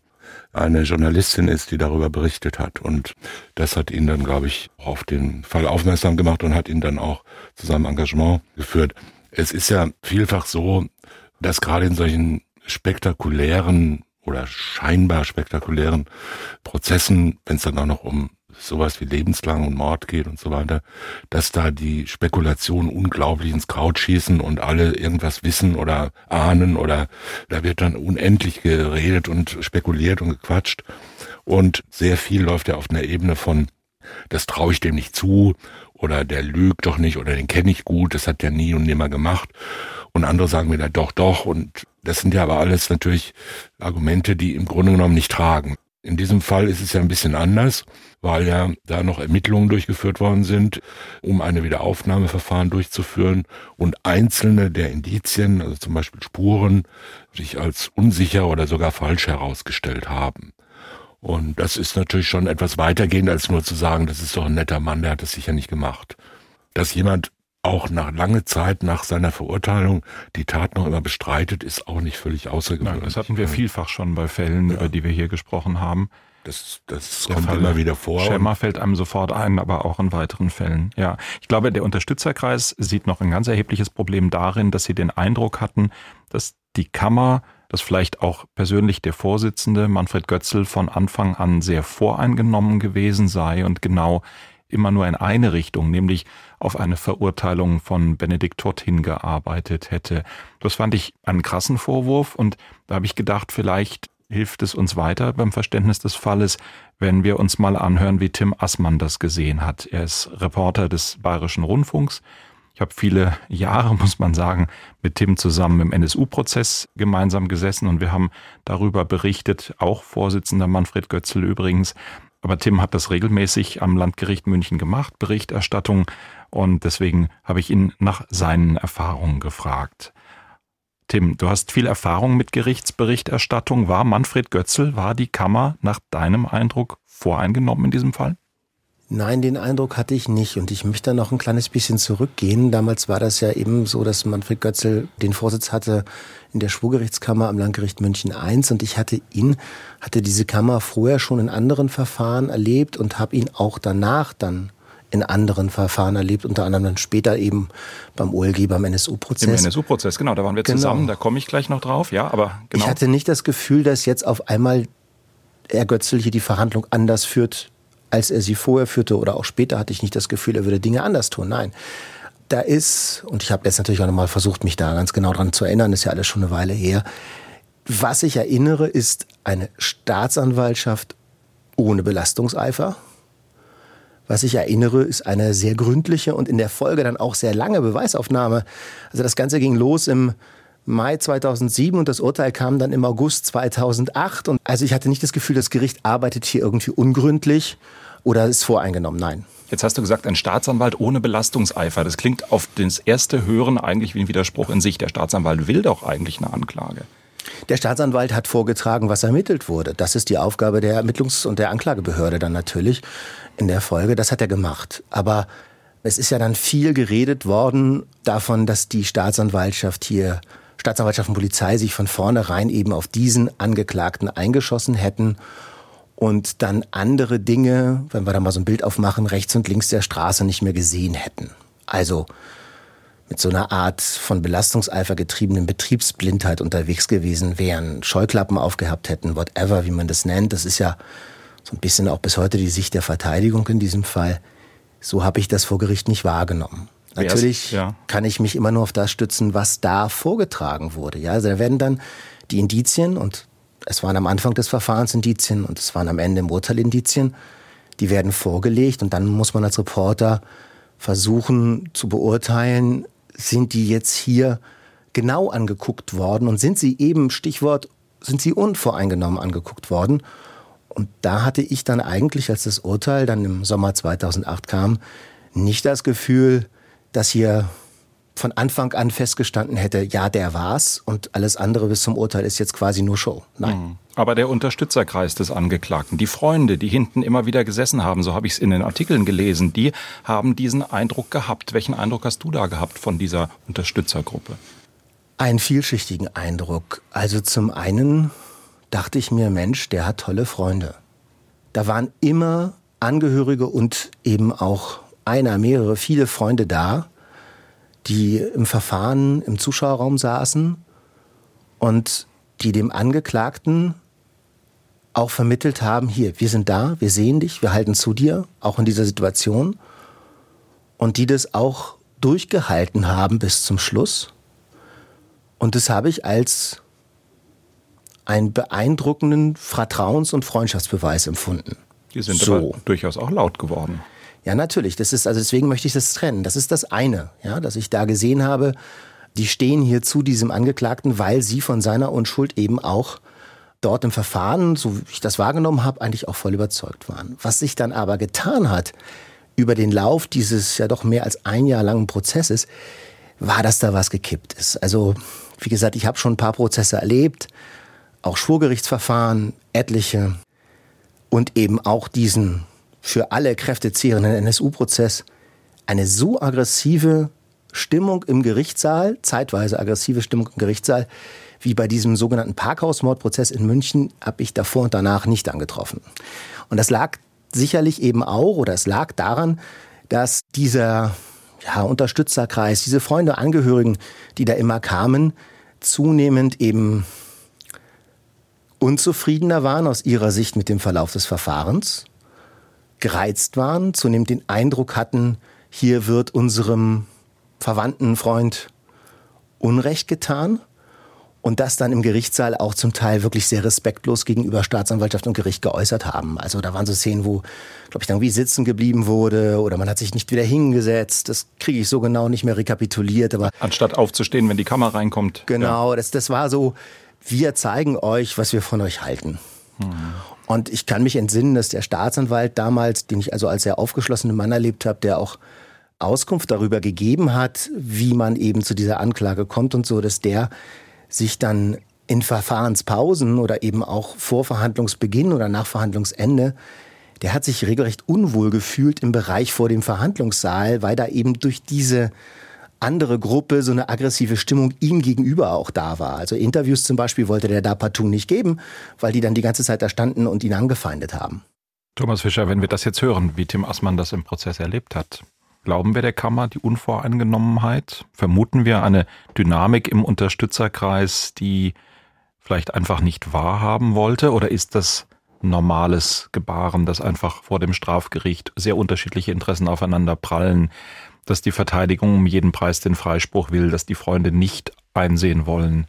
eine Journalistin ist, die darüber berichtet hat. Und das hat ihn dann, glaube ich, auf den Fall aufmerksam gemacht und hat ihn dann auch zu seinem Engagement geführt. Es ist ja vielfach so, dass gerade in solchen spektakulären oder scheinbar spektakulären Prozessen, wenn es dann auch noch um sowas wie lebenslang und Mord geht und so weiter, dass da die Spekulationen unglaublich ins Kraut schießen und alle irgendwas wissen oder ahnen oder da wird dann unendlich geredet und spekuliert und gequatscht. Und sehr viel läuft ja auf einer Ebene von das traue ich dem nicht zu oder der lügt doch nicht oder den kenne ich gut, das hat der nie und nimmer gemacht. Und andere sagen mir da doch, doch. Und das sind ja aber alles natürlich Argumente, die im Grunde genommen nicht tragen. In diesem Fall ist es ja ein bisschen anders, weil ja da noch Ermittlungen durchgeführt worden sind, um eine Wiederaufnahmeverfahren durchzuführen und einzelne der Indizien, also zum Beispiel Spuren, sich als unsicher oder sogar falsch herausgestellt haben. Und das ist natürlich schon etwas weitergehend, als nur zu sagen, das ist doch ein netter Mann, der hat das sicher nicht gemacht. Dass jemand auch nach lange Zeit nach seiner Verurteilung die Tat noch immer bestreitet, ist auch nicht völlig außergewöhnlich. Nein, das hatten wir vielfach schon bei Fällen, ja. über die wir hier gesprochen haben. Das, das kommt Fall immer wieder vor. Schemmer fällt einem sofort ein, aber auch in weiteren Fällen. Ja, ich glaube, der Unterstützerkreis sieht noch ein ganz erhebliches Problem darin, dass sie den Eindruck hatten, dass die Kammer, dass vielleicht auch persönlich der Vorsitzende Manfred Götzl von Anfang an sehr voreingenommen gewesen sei und genau immer nur in eine Richtung, nämlich auf eine Verurteilung von Benedikt Todd hingearbeitet hätte. Das fand ich einen krassen Vorwurf und da habe ich gedacht, vielleicht hilft es uns weiter beim Verständnis des Falles, wenn wir uns mal anhören, wie Tim Assmann das gesehen hat. Er ist Reporter des Bayerischen Rundfunks. Ich habe viele Jahre, muss man sagen, mit Tim zusammen im NSU-Prozess gemeinsam gesessen und wir haben darüber berichtet, auch Vorsitzender Manfred Götzl übrigens, aber Tim hat das regelmäßig am Landgericht München gemacht, Berichterstattung, und deswegen habe ich ihn nach seinen Erfahrungen gefragt. Tim, du hast viel Erfahrung mit Gerichtsberichterstattung. War Manfred Götzl, war die Kammer nach deinem Eindruck voreingenommen in diesem Fall? Nein, den Eindruck hatte ich nicht. Und ich möchte noch ein kleines bisschen zurückgehen. Damals war das ja eben so, dass Manfred Götzl den Vorsitz hatte in der Schwurgerichtskammer am Landgericht München I. Und ich hatte ihn, hatte diese Kammer vorher schon in anderen Verfahren erlebt und habe ihn auch danach dann in anderen Verfahren erlebt, unter anderem dann später eben beim OLG, beim NSU-Prozess. Im NSU-Prozess, genau, da waren wir genau. zusammen, da komme ich gleich noch drauf, ja, aber genau. Ich hatte nicht das Gefühl, dass jetzt auf einmal Herr Götzl hier die Verhandlung anders führt als er sie vorher führte oder auch später, hatte ich nicht das Gefühl, er würde Dinge anders tun. Nein. Da ist, und ich habe jetzt natürlich auch nochmal versucht, mich da ganz genau dran zu erinnern, ist ja alles schon eine Weile her. Was ich erinnere, ist eine Staatsanwaltschaft ohne Belastungseifer. Was ich erinnere, ist eine sehr gründliche und in der Folge dann auch sehr lange Beweisaufnahme. Also das Ganze ging los im Mai 2007 und das Urteil kam dann im August 2008. Und also ich hatte nicht das Gefühl, das Gericht arbeitet hier irgendwie ungründlich oder ist voreingenommen. Nein. Jetzt hast du gesagt, ein Staatsanwalt ohne Belastungseifer. Das klingt auf das erste Hören eigentlich wie ein Widerspruch in sich. Der Staatsanwalt will doch eigentlich eine Anklage. Der Staatsanwalt hat vorgetragen, was ermittelt wurde. Das ist die Aufgabe der Ermittlungs- und der Anklagebehörde dann natürlich in der Folge. Das hat er gemacht. Aber es ist ja dann viel geredet worden davon, dass die Staatsanwaltschaft hier, Staatsanwaltschaft und Polizei sich von vornherein eben auf diesen Angeklagten eingeschossen hätten und dann andere Dinge, wenn wir da mal so ein Bild aufmachen, rechts und links der Straße nicht mehr gesehen hätten. Also mit so einer Art von Belastungseifer getriebenen Betriebsblindheit unterwegs gewesen wären, Scheuklappen aufgehabt hätten, whatever, wie man das nennt. Das ist ja so ein bisschen auch bis heute die Sicht der Verteidigung in diesem Fall. So habe ich das vor Gericht nicht wahrgenommen. Natürlich ja. kann ich mich immer nur auf das stützen, was da vorgetragen wurde. Ja, also da werden dann die Indizien und es waren am Anfang des Verfahrens Indizien und es waren am Ende im Urteil Indizien, die werden vorgelegt und dann muss man als Reporter versuchen zu beurteilen, sind die jetzt hier genau angeguckt worden und sind sie eben, Stichwort, sind sie unvoreingenommen angeguckt worden. Und da hatte ich dann eigentlich, als das Urteil dann im Sommer 2008 kam, nicht das Gefühl, dass hier von Anfang an festgestanden hätte, ja, der war's und alles andere bis zum Urteil ist jetzt quasi nur Show. Nein. Mhm. Aber der Unterstützerkreis des Angeklagten, die Freunde, die hinten immer wieder gesessen haben, so habe ich es in den Artikeln gelesen, die haben diesen Eindruck gehabt. Welchen Eindruck hast du da gehabt von dieser Unterstützergruppe? Einen vielschichtigen Eindruck. Also zum einen dachte ich mir, Mensch, der hat tolle Freunde. Da waren immer Angehörige und eben auch einer, mehrere, viele Freunde da, die im Verfahren im Zuschauerraum saßen und die dem Angeklagten auch vermittelt haben, hier, wir sind da, wir sehen dich, wir halten zu dir, auch in dieser Situation. Und die das auch durchgehalten haben bis zum Schluss. Und das habe ich als einen beeindruckenden Vertrauens- und Freundschaftsbeweis empfunden. Die sind so. aber durchaus auch laut geworden. Ja, natürlich. Das ist, also deswegen möchte ich das trennen. Das ist das eine, ja, dass ich da gesehen habe, die stehen hier zu diesem Angeklagten, weil sie von seiner Unschuld eben auch dort im Verfahren, so wie ich das wahrgenommen habe, eigentlich auch voll überzeugt waren. Was sich dann aber getan hat über den Lauf dieses ja doch mehr als ein Jahr langen Prozesses, war, dass da was gekippt ist. Also, wie gesagt, ich habe schon ein paar Prozesse erlebt, auch Schwurgerichtsverfahren, etliche und eben auch diesen für alle Kräfte zehrenden NSU-Prozess. Eine so aggressive Stimmung im Gerichtssaal, zeitweise aggressive Stimmung im Gerichtssaal, wie bei diesem sogenannten Parkhausmordprozess in München, habe ich davor und danach nicht angetroffen. Und das lag sicherlich eben auch, oder es lag daran, dass dieser ja, Unterstützerkreis, diese Freunde, Angehörigen, die da immer kamen, zunehmend eben unzufriedener waren aus ihrer Sicht mit dem Verlauf des Verfahrens, gereizt waren, zunehmend den Eindruck hatten, hier wird unserem Verwandten, Freund Unrecht getan und das dann im Gerichtssaal auch zum Teil wirklich sehr respektlos gegenüber Staatsanwaltschaft und Gericht geäußert haben. Also da waren so Szenen, wo, glaube ich, dann wie sitzen geblieben wurde oder man hat sich nicht wieder hingesetzt. Das kriege ich so genau nicht mehr rekapituliert. Aber Anstatt aufzustehen, wenn die Kamera reinkommt. Genau, ja. das, das war so, wir zeigen euch, was wir von euch halten. Mhm. Und ich kann mich entsinnen, dass der Staatsanwalt damals, den ich also als sehr aufgeschlossenen Mann erlebt habe, der auch Auskunft darüber gegeben hat, wie man eben zu dieser Anklage kommt und so, dass der sich dann in Verfahrenspausen oder eben auch vor Verhandlungsbeginn oder nach Verhandlungsende, der hat sich regelrecht unwohl gefühlt im Bereich vor dem Verhandlungssaal, weil da eben durch diese andere Gruppe so eine aggressive Stimmung ihm gegenüber auch da war. Also Interviews zum Beispiel wollte der da partout nicht geben, weil die dann die ganze Zeit da standen und ihn angefeindet haben. Thomas Fischer, wenn wir das jetzt hören, wie Tim Assmann das im Prozess erlebt hat, Glauben wir der Kammer die Unvoreingenommenheit? Vermuten wir eine Dynamik im Unterstützerkreis, die vielleicht einfach nicht wahrhaben wollte? Oder ist das normales Gebaren, dass einfach vor dem Strafgericht sehr unterschiedliche Interessen aufeinander prallen, dass die Verteidigung um jeden Preis den Freispruch will, dass die Freunde nicht einsehen wollen,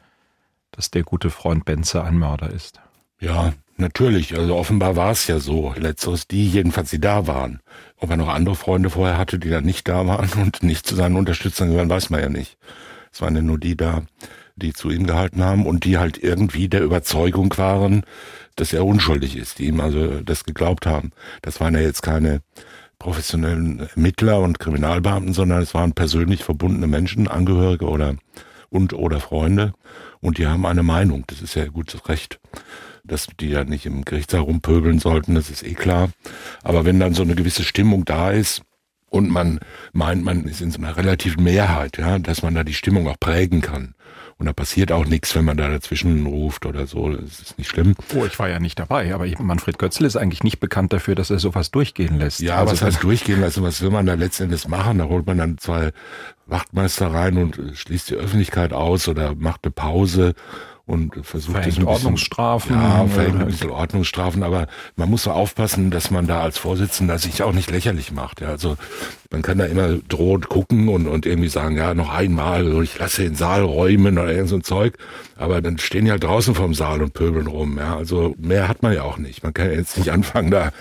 dass der gute Freund Benze ein Mörder ist. Ja, natürlich. Also offenbar war es ja so. Letzteres die, jedenfalls die da waren. Ob er noch andere Freunde vorher hatte, die dann nicht da waren und nicht zu seinen Unterstützern gehören, weiß man ja nicht. Es waren ja nur die da, die zu ihm gehalten haben und die halt irgendwie der Überzeugung waren, dass er unschuldig ist, die ihm also das geglaubt haben. Das waren ja jetzt keine professionellen Ermittler und Kriminalbeamten, sondern es waren persönlich verbundene Menschen, Angehörige oder und oder Freunde und die haben eine Meinung. Das ist ja gutes Recht, dass die ja nicht im Gerichtssaal rumpöbeln sollten, das ist eh klar. Aber wenn dann so eine gewisse Stimmung da ist und man meint, man ist in so einer relativen Mehrheit, ja, dass man da die Stimmung auch prägen kann und da passiert auch nichts, wenn man da dazwischen ruft oder so. Das ist nicht schlimm. Oh, ich war ja nicht dabei, aber Manfred Götzl ist eigentlich nicht bekannt dafür, dass er sowas durchgehen lässt. Ja, also was heißt durchgehen lassen? Was will man da letztendlich machen? Da holt man dann zwei Wachtmeister rein und schließt die Öffentlichkeit aus oder macht eine Pause und versucht das Ordnungsstrafen. Ja, verhängt ein bisschen Ordnungsstrafen, aber man muss so aufpassen, dass man da als Vorsitzender sich auch nicht lächerlich macht. Ja, also man kann da immer drohend gucken und, und irgendwie sagen, ja, noch einmal, ich lasse den Saal räumen oder irgend so ein Zeug. Aber dann stehen die halt draußen vom Saal und pöbeln rum. Ja, also mehr hat man ja auch nicht. Man kann ja jetzt nicht anfangen, da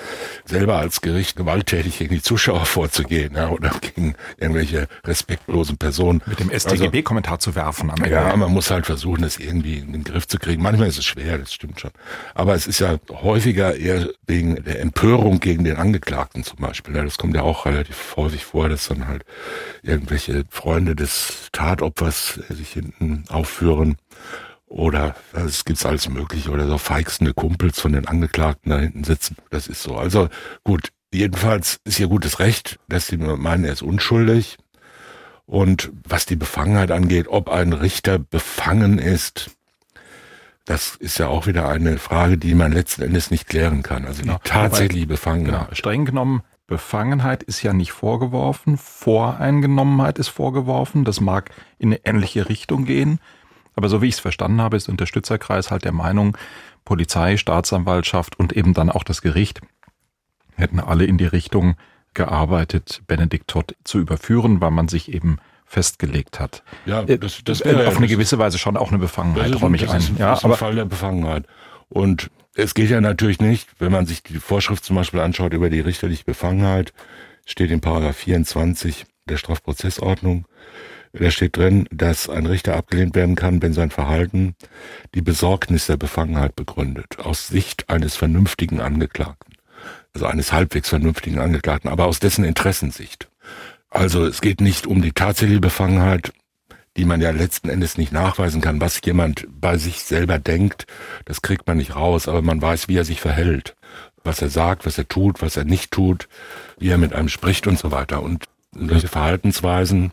selber als Gericht gewalttätig gegen die Zuschauer vorzugehen, ja, oder gegen irgendwelche respektlosen Personen. Mit dem StGB-Kommentar also, zu werfen am Ende. Ja, man muss halt versuchen, das irgendwie den Griff zu kriegen. Manchmal ist es schwer, das stimmt schon. Aber es ist ja häufiger eher wegen der Empörung gegen den Angeklagten zum Beispiel. Das kommt ja auch relativ häufig vor, dass dann halt irgendwelche Freunde des Tatopfers sich hinten aufführen oder es gibt alles mögliche oder so feixende Kumpels von den Angeklagten da hinten sitzen. Das ist so. Also gut, jedenfalls ist ihr gutes Recht, dass sie meinen, er ist unschuldig. Und was die Befangenheit angeht, ob ein Richter befangen ist, das ist ja auch wieder eine Frage, die man letzten Endes nicht klären kann. Also genau. die tatsächliche Befangenheit. Genau. Streng genommen Befangenheit ist ja nicht vorgeworfen, Voreingenommenheit ist vorgeworfen. Das mag in eine ähnliche Richtung gehen. Aber so wie ich es verstanden habe, ist der Unterstützerkreis halt der Meinung, Polizei, Staatsanwaltschaft und eben dann auch das Gericht hätten alle in die Richtung gearbeitet, Benedikt Todd zu überführen, weil man sich eben festgelegt hat. Ja, äh, das, das wäre auf eine gewisse Weise schon auch eine Befangenheit, räume ich ein. Ist, ja, aber Fall der Befangenheit. Und es geht ja natürlich nicht, wenn man sich die Vorschrift zum Beispiel anschaut über die richterliche Befangenheit, steht in Paragraph 24 der Strafprozessordnung, da steht drin, dass ein Richter abgelehnt werden kann, wenn sein Verhalten die Besorgnis der Befangenheit begründet, aus Sicht eines vernünftigen Angeklagten, also eines halbwegs vernünftigen Angeklagten, aber aus dessen Interessensicht. Also es geht nicht um die tatsächliche Befangenheit, die man ja letzten Endes nicht nachweisen kann. Was jemand bei sich selber denkt, das kriegt man nicht raus, aber man weiß, wie er sich verhält, was er sagt, was er tut, was er nicht tut, wie er mit einem spricht und so weiter. Und solche Verhaltensweisen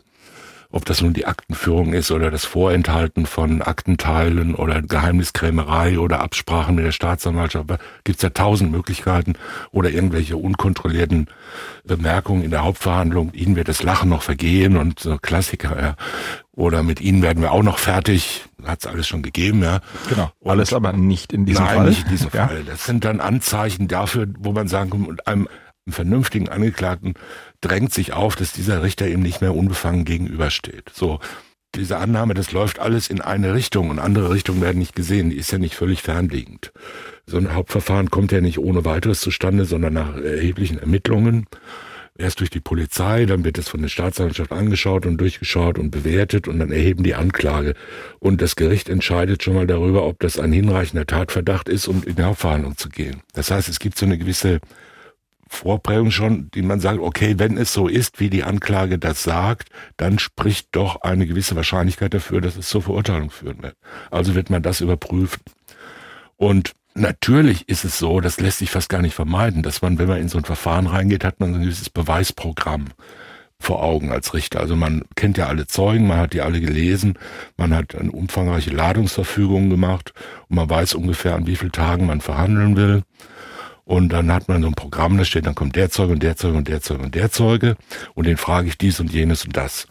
ob das nun die Aktenführung ist oder das Vorenthalten von Aktenteilen oder Geheimniskrämerei oder Absprachen mit der Staatsanwaltschaft, gibt es ja tausend Möglichkeiten oder irgendwelche unkontrollierten Bemerkungen in der Hauptverhandlung. Ihnen wird das Lachen noch vergehen und so Klassiker, ja. Oder mit Ihnen werden wir auch noch fertig. Hat es alles schon gegeben, ja. Genau. Und alles aber nicht in diesem nein, Fall. Nicht in diesem ja. Fall. Das sind dann Anzeichen dafür, wo man sagen kann, einem vernünftigen Angeklagten drängt sich auf, dass dieser Richter ihm nicht mehr unbefangen gegenübersteht. So, diese Annahme, das läuft alles in eine Richtung und andere Richtungen werden nicht gesehen, die ist ja nicht völlig fernliegend. So ein Hauptverfahren kommt ja nicht ohne weiteres zustande, sondern nach erheblichen Ermittlungen. Erst durch die Polizei, dann wird es von der Staatsanwaltschaft angeschaut und durchgeschaut und bewertet und dann erheben die Anklage. Und das Gericht entscheidet schon mal darüber, ob das ein hinreichender Tatverdacht ist, um in die Hauptverhandlung zu gehen. Das heißt, es gibt so eine gewisse Vorprägung schon, die man sagt, okay, wenn es so ist, wie die Anklage das sagt, dann spricht doch eine gewisse Wahrscheinlichkeit dafür, dass es zur Verurteilung führen wird. Also wird man das überprüfen. Und natürlich ist es so, das lässt sich fast gar nicht vermeiden, dass man, wenn man in so ein Verfahren reingeht, hat man ein gewisses Beweisprogramm vor Augen als Richter. Also man kennt ja alle Zeugen, man hat die alle gelesen, man hat eine umfangreiche Ladungsverfügung gemacht und man weiß ungefähr, an wie vielen Tagen man verhandeln will. Und dann hat man so ein Programm, da steht, dann kommt der Zeuge und der Zeuge und der Zeuge und der Zeuge. Und den frage ich dies und jenes und das.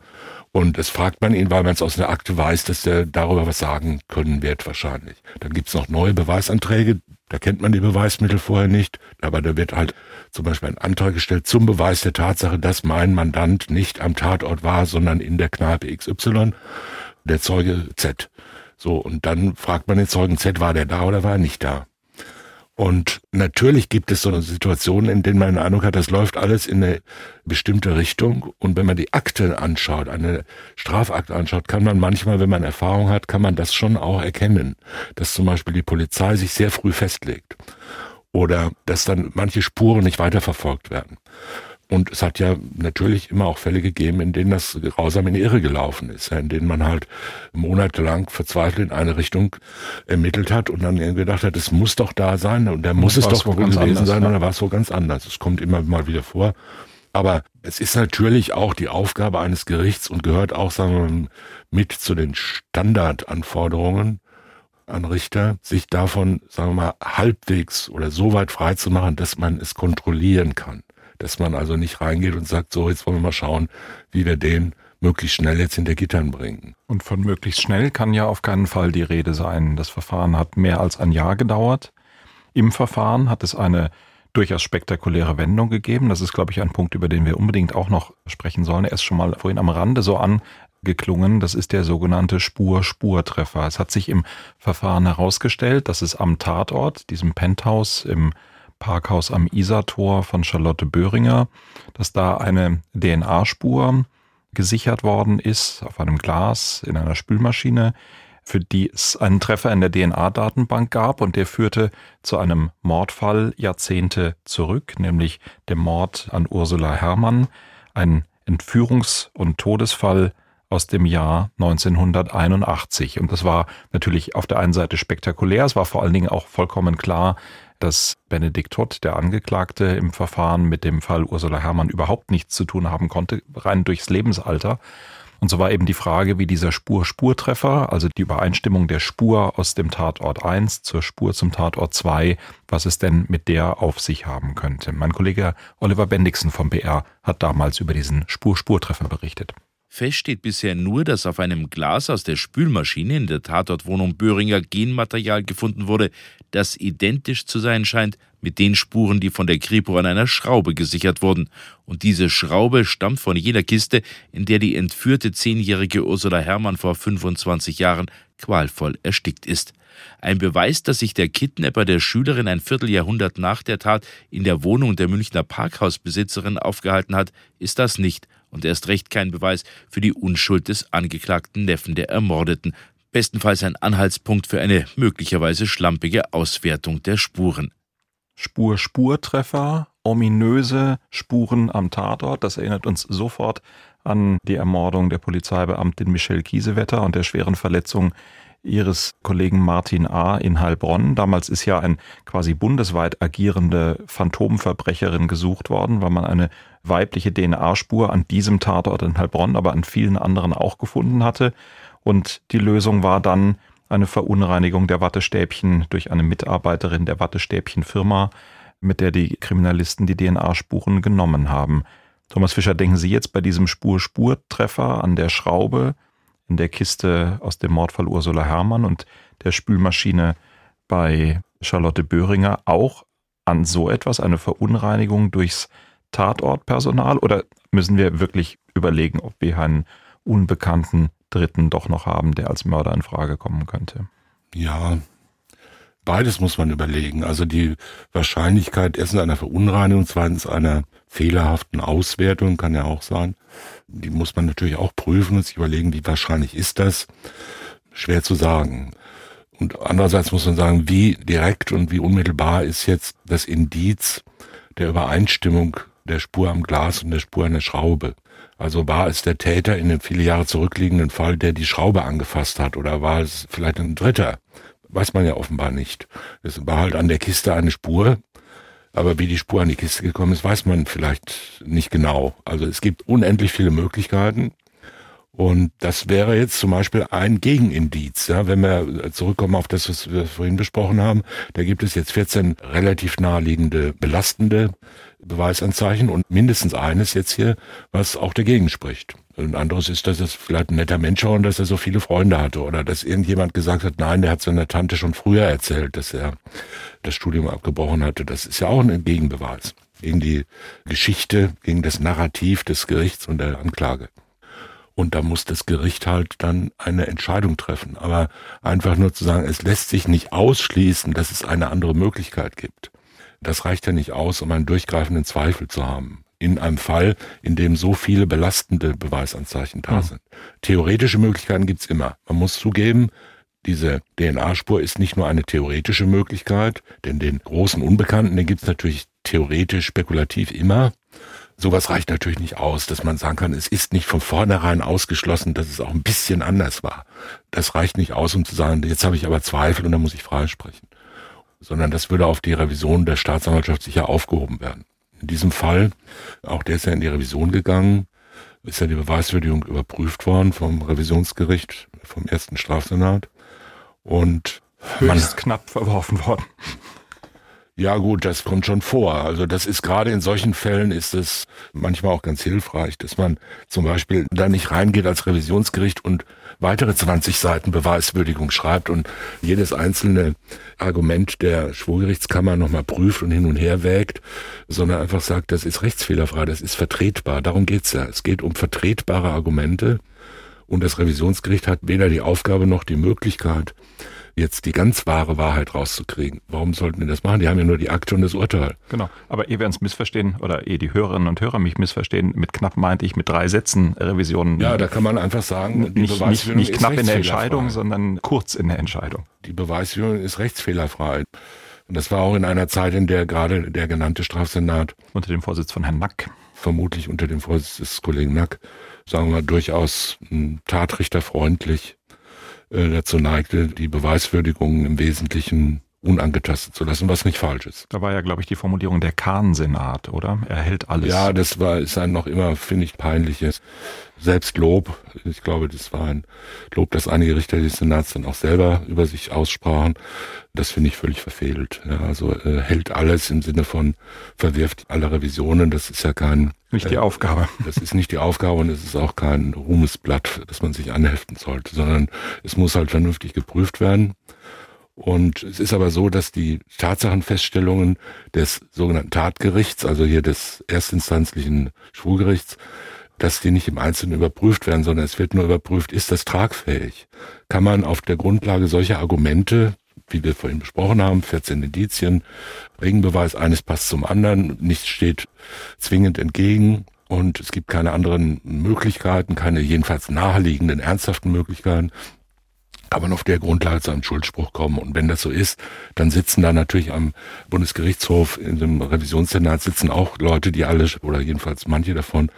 Und das fragt man ihn, weil man es aus einer Akte weiß, dass der darüber was sagen können wird wahrscheinlich. Dann gibt's noch neue Beweisanträge, Da kennt man die Beweismittel vorher nicht, aber da wird halt zum Beispiel ein Antrag gestellt zum Beweis der Tatsache, dass mein Mandant nicht am Tatort war, sondern in der Kneipe XY, der Zeuge Z. So, und dann fragt man den Zeugen Z, war der da oder war er nicht da? Und natürlich gibt es so Situationen, in denen man den Eindruck hat, das läuft alles in eine bestimmte Richtung. Und wenn man die Akte anschaut, eine Strafakte anschaut, kann man manchmal, wenn man Erfahrung hat, kann man das schon auch erkennen, dass zum Beispiel die Polizei sich sehr früh festlegt oder dass dann manche Spuren nicht weiterverfolgt werden. Und es hat ja natürlich immer auch Fälle gegeben, in denen das grausam in die Irre gelaufen ist, in denen man halt monatelang verzweifelt in eine Richtung ermittelt hat und dann gedacht hat, es muss doch da sein und der muss es doch gewesen anders, sein, ja. und da war es so ganz anders. Es kommt immer mal wieder vor. Aber es ist natürlich auch die Aufgabe eines Gerichts und gehört auch, sagen wir mal, mit zu den Standardanforderungen an Richter, sich davon, sagen wir mal, halbwegs oder so weit frei zu machen, dass man es kontrollieren kann dass man also nicht reingeht und sagt, so, jetzt wollen wir mal schauen, wie wir den möglichst schnell jetzt hinter Gittern bringen. Und von möglichst schnell kann ja auf keinen Fall die Rede sein. Das Verfahren hat mehr als ein Jahr gedauert. Im Verfahren hat es eine durchaus spektakuläre Wendung gegeben. Das ist, glaube ich, ein Punkt, über den wir unbedingt auch noch sprechen sollen. Er ist schon mal vorhin am Rande so angeklungen. Das ist der sogenannte Spur-Spur-Treffer. Es hat sich im Verfahren herausgestellt, dass es am Tatort, diesem Penthouse im Parkhaus am Isartor von Charlotte Böhringer, dass da eine DNA-Spur gesichert worden ist auf einem Glas in einer Spülmaschine, für die es einen Treffer in der DNA-Datenbank gab und der führte zu einem Mordfall Jahrzehnte zurück, nämlich dem Mord an Ursula Herrmann, ein Entführungs- und Todesfall aus dem Jahr 1981. Und das war natürlich auf der einen Seite spektakulär, es war vor allen Dingen auch vollkommen klar, dass Benedikt Todt, der Angeklagte im Verfahren mit dem Fall Ursula Herrmann überhaupt nichts zu tun haben konnte, rein durchs Lebensalter. Und so war eben die Frage, wie dieser Spur-Spurtreffer, also die Übereinstimmung der Spur aus dem Tatort 1 zur Spur zum Tatort 2, was es denn mit der auf sich haben könnte. Mein Kollege Oliver Bendixen vom BR hat damals über diesen Spur-Spurtreffer berichtet. Fest steht bisher nur, dass auf einem Glas aus der Spülmaschine in der Tatortwohnung Böhringer Genmaterial gefunden wurde, das identisch zu sein scheint mit den Spuren, die von der Kripo an einer Schraube gesichert wurden. Und diese Schraube stammt von jener Kiste, in der die entführte zehnjährige Ursula Herrmann vor 25 Jahren qualvoll erstickt ist. Ein Beweis, dass sich der Kidnapper der Schülerin ein Vierteljahrhundert nach der Tat in der Wohnung der Münchner Parkhausbesitzerin aufgehalten hat, ist das nicht und erst recht kein Beweis für die Unschuld des angeklagten Neffen der Ermordeten, bestenfalls ein Anhaltspunkt für eine möglicherweise schlampige Auswertung der Spuren. Spur-Spurtreffer, ominöse Spuren am Tatort, das erinnert uns sofort an die Ermordung der Polizeibeamtin Michelle Kiesewetter und der schweren Verletzung ihres Kollegen Martin A. in Heilbronn. Damals ist ja ein quasi bundesweit agierende Phantomverbrecherin gesucht worden, weil man eine weibliche DNA-Spur an diesem Tatort in Heilbronn, aber an vielen anderen auch gefunden hatte. Und die Lösung war dann eine Verunreinigung der Wattestäbchen durch eine Mitarbeiterin der Wattestäbchenfirma, mit der die Kriminalisten die DNA-Spuren genommen haben. Thomas Fischer, denken Sie jetzt bei diesem Spur-Spur-Treffer an der Schraube in der Kiste aus dem Mordfall Ursula Herrmann und der Spülmaschine bei Charlotte Böhringer auch an so etwas, eine Verunreinigung durchs Tatortpersonal oder müssen wir wirklich überlegen, ob wir einen unbekannten Dritten doch noch haben, der als Mörder in Frage kommen könnte? Ja, beides muss man überlegen. Also die Wahrscheinlichkeit erstens einer Verunreinigung, zweitens einer fehlerhaften Auswertung kann ja auch sein. Die muss man natürlich auch prüfen und sich überlegen, wie wahrscheinlich ist das. Schwer zu sagen. Und andererseits muss man sagen, wie direkt und wie unmittelbar ist jetzt das Indiz der Übereinstimmung der Spur am Glas und der Spur an der Schraube. Also war es der Täter in dem viele Jahre zurückliegenden Fall, der die Schraube angefasst hat, oder war es vielleicht ein Dritter? Weiß man ja offenbar nicht. Es war halt an der Kiste eine Spur, aber wie die Spur an die Kiste gekommen ist, weiß man vielleicht nicht genau. Also es gibt unendlich viele Möglichkeiten. Und das wäre jetzt zum Beispiel ein Gegenindiz. Ja, wenn wir zurückkommen auf das, was wir vorhin besprochen haben, da gibt es jetzt 14 relativ naheliegende, belastende Beweisanzeichen und mindestens eines jetzt hier, was auch dagegen spricht. Ein anderes ist, dass es vielleicht ein netter Mensch war und dass er so viele Freunde hatte oder dass irgendjemand gesagt hat, nein, der hat seiner Tante schon früher erzählt, dass er das Studium abgebrochen hatte. Das ist ja auch ein Gegenbeweis gegen die Geschichte, gegen das Narrativ des Gerichts und der Anklage. Und da muss das Gericht halt dann eine Entscheidung treffen. Aber einfach nur zu sagen, es lässt sich nicht ausschließen, dass es eine andere Möglichkeit gibt. Das reicht ja nicht aus, um einen durchgreifenden Zweifel zu haben. In einem Fall, in dem so viele belastende Beweisanzeichen da sind. Theoretische Möglichkeiten gibt's immer. Man muss zugeben, diese DNA-Spur ist nicht nur eine theoretische Möglichkeit, denn den großen Unbekannten, den gibt's natürlich theoretisch, spekulativ immer. Sowas reicht natürlich nicht aus, dass man sagen kann, es ist nicht von vornherein ausgeschlossen, dass es auch ein bisschen anders war. Das reicht nicht aus, um zu sagen, jetzt habe ich aber Zweifel und dann muss ich freisprechen. Sondern das würde auf die Revision der Staatsanwaltschaft sicher aufgehoben werden. In diesem Fall, auch der ist ja in die Revision gegangen, ist ja die Beweiswürdigung überprüft worden vom Revisionsgericht, vom ersten Strafsenat. Und man ist knapp verworfen worden. Ja gut, das kommt schon vor. Also das ist gerade in solchen Fällen ist es manchmal auch ganz hilfreich, dass man zum Beispiel da nicht reingeht als Revisionsgericht und weitere 20 Seiten Beweiswürdigung schreibt und jedes einzelne Argument der Schwurgerichtskammer nochmal prüft und hin und her wägt, sondern einfach sagt, das ist rechtsfehlerfrei, das ist vertretbar. Darum geht's ja. Es geht um vertretbare Argumente und das Revisionsgericht hat weder die Aufgabe noch die Möglichkeit, jetzt die ganz wahre Wahrheit rauszukriegen. Warum sollten die das machen? Die haben ja nur die Akte und das Urteil. Genau. Aber ehe wir uns missverstehen oder ehe die Hörerinnen und Hörer mich missverstehen, mit knapp meinte ich mit drei Sätzen Revisionen. Ja, da kann man einfach sagen, die nicht, nicht, nicht knapp in der Entscheidung, sondern kurz in der Entscheidung. Die Beweisführung ist rechtsfehlerfrei. Und das war auch in einer Zeit, in der gerade der genannte Strafsenat unter dem Vorsitz von Herrn Nack, vermutlich unter dem Vorsitz des Kollegen Nack, sagen wir durchaus tatrichterfreundlich äh, dazu neigte, die Beweiswürdigungen im Wesentlichen unangetastet zu lassen, was nicht falsch ist. Da war ja, glaube ich, die Formulierung der Kahn-Senat, oder? Er hält alles. Ja, das war, ist ein noch immer, finde ich, peinliches Selbstlob. Ich glaube, das war ein Lob, das einige Richter des Senats dann auch selber über sich aussprachen. Das finde ich völlig verfehlt. Ja, also äh, hält alles im Sinne von verwirft alle Revisionen. Das ist ja kein nicht die äh, Aufgabe. Das ist nicht die Aufgabe und es ist auch kein Ruhmesblatt, das man sich anheften sollte, sondern es muss halt vernünftig geprüft werden. Und es ist aber so, dass die Tatsachenfeststellungen des sogenannten Tatgerichts, also hier des erstinstanzlichen Schwulgerichts, dass die nicht im Einzelnen überprüft werden, sondern es wird nur überprüft, ist das tragfähig? Kann man auf der Grundlage solcher Argumente, wie wir vorhin besprochen haben, 14 Indizien, Regenbeweis, eines passt zum anderen, nichts steht zwingend entgegen und es gibt keine anderen Möglichkeiten, keine jedenfalls naheliegenden, ernsthaften Möglichkeiten, kann man auf der Grundlage zu einem Schuldspruch kommen. Und wenn das so ist, dann sitzen da natürlich am Bundesgerichtshof in dem Revisionssenat sitzen auch Leute, die alle oder jedenfalls manche davon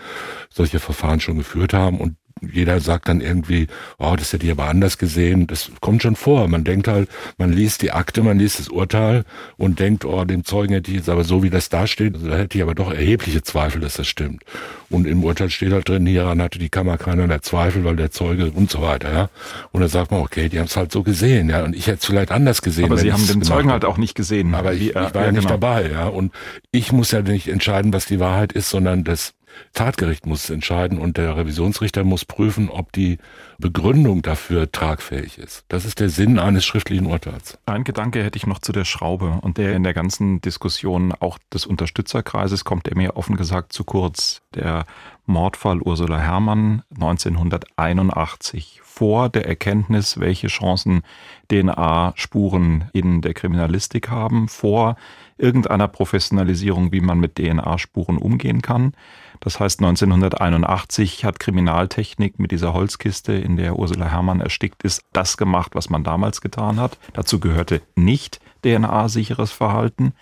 solche Verfahren schon geführt haben und jeder sagt dann irgendwie, oh, das hätte ich aber anders gesehen. Das kommt schon vor. Man denkt halt, man liest die Akte, man liest das Urteil und denkt, oh, dem Zeugen hätte ich jetzt aber so, wie das da steht, also da hätte ich aber doch erhebliche Zweifel, dass das stimmt. Und im Urteil steht halt drin, hieran hatte die Kammer keinerlei Zweifel, weil der Zeuge und so weiter, ja. Und dann sagt man, okay, die haben es halt so gesehen, ja. Und ich hätte es vielleicht anders gesehen. Aber Sie haben den Zeugen halt auch nicht gesehen. Aber ich, ich war ja, ja nicht genau. dabei, ja. Und ich muss ja nicht entscheiden, was die Wahrheit ist, sondern das Tatgericht muss entscheiden und der Revisionsrichter muss prüfen, ob die Begründung dafür tragfähig ist. Das ist der Sinn eines schriftlichen Urteils. Ein Gedanke hätte ich noch zu der Schraube und der in der ganzen Diskussion auch des Unterstützerkreises kommt der mir offen gesagt zu kurz. Der Mordfall Ursula Herrmann 1981 vor der Erkenntnis, welche Chancen DNA-Spuren in der Kriminalistik haben, vor irgendeiner Professionalisierung, wie man mit DNA-Spuren umgehen kann. Das heißt, 1981 hat Kriminaltechnik mit dieser Holzkiste, in der Ursula Herrmann erstickt ist, das gemacht, was man damals getan hat. Dazu gehörte nicht DNA-sicheres Verhalten.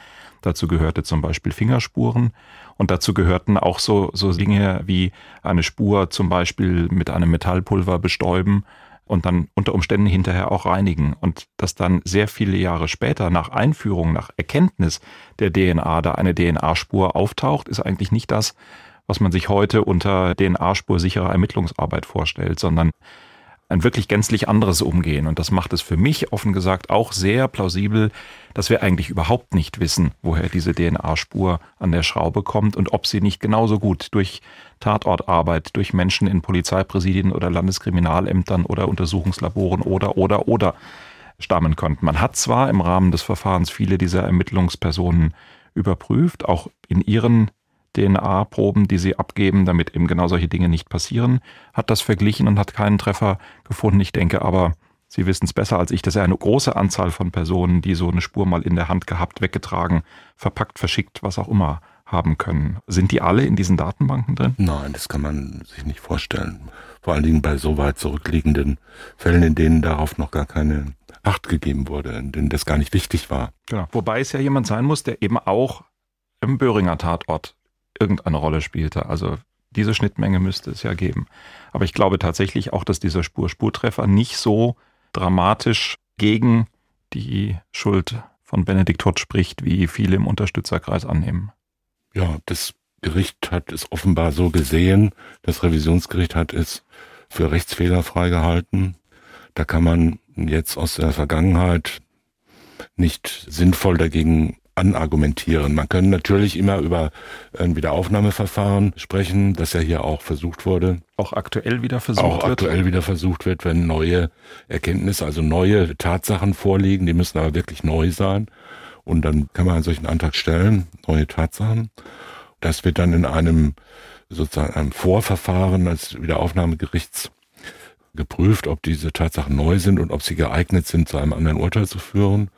Dazu gehörte zum Beispiel Fingerspuren. Und dazu gehörten auch so, so Dinge wie eine Spur zum Beispiel mit einem Metallpulver bestäuben und dann unter Umständen hinterher auch reinigen. Und dass dann sehr viele Jahre später nach Einführung, nach Erkenntnis der DNA da eine DNA-Spur auftaucht, ist eigentlich nicht das, was man sich heute unter DNA-spursicherer Ermittlungsarbeit vorstellt, sondern ein wirklich gänzlich anderes Umgehen. Und das macht es für mich offen gesagt auch sehr plausibel, dass wir eigentlich überhaupt nicht wissen, woher diese DNA-Spur an der Schraube kommt und ob sie nicht genauso gut durch Tatortarbeit, durch Menschen in Polizeipräsidien oder Landeskriminalämtern oder Untersuchungslaboren oder, oder, oder stammen könnten. Man hat zwar im Rahmen des Verfahrens viele dieser Ermittlungspersonen überprüft, auch in ihren DNA-Proben, die sie abgeben, damit eben genau solche Dinge nicht passieren, hat das verglichen und hat keinen Treffer gefunden. Ich denke aber, Sie wissen es besser als ich, dass er eine große Anzahl von Personen, die so eine Spur mal in der Hand gehabt, weggetragen, verpackt, verschickt, was auch immer haben können. Sind die alle in diesen Datenbanken drin? Nein, das kann man sich nicht vorstellen. Vor allen Dingen bei so weit zurückliegenden Fällen, in denen darauf noch gar keine Acht gegeben wurde, in denen das gar nicht wichtig war. Genau. Wobei es ja jemand sein muss, der eben auch im Böhringer Tatort irgendeine Rolle spielte. Also diese Schnittmenge müsste es ja geben. Aber ich glaube tatsächlich auch, dass dieser Spur-Spurtreffer nicht so dramatisch gegen die Schuld von Benedikt Todt spricht, wie viele im Unterstützerkreis annehmen. Ja, das Gericht hat es offenbar so gesehen, das Revisionsgericht hat es für Rechtsfehler freigehalten. Da kann man jetzt aus der Vergangenheit nicht sinnvoll dagegen anargumentieren. Man kann natürlich immer über ein Wiederaufnahmeverfahren sprechen, das ja hier auch versucht wurde. Auch aktuell wieder versucht auch wird? Auch aktuell wieder versucht wird, wenn neue Erkenntnisse, also neue Tatsachen vorliegen, die müssen aber wirklich neu sein. Und dann kann man einen solchen Antrag stellen, neue Tatsachen. Das wird dann in einem sozusagen einem Vorverfahren als Wiederaufnahmegerichts geprüft, ob diese Tatsachen neu sind und ob sie geeignet sind, zu einem anderen Urteil zu führen.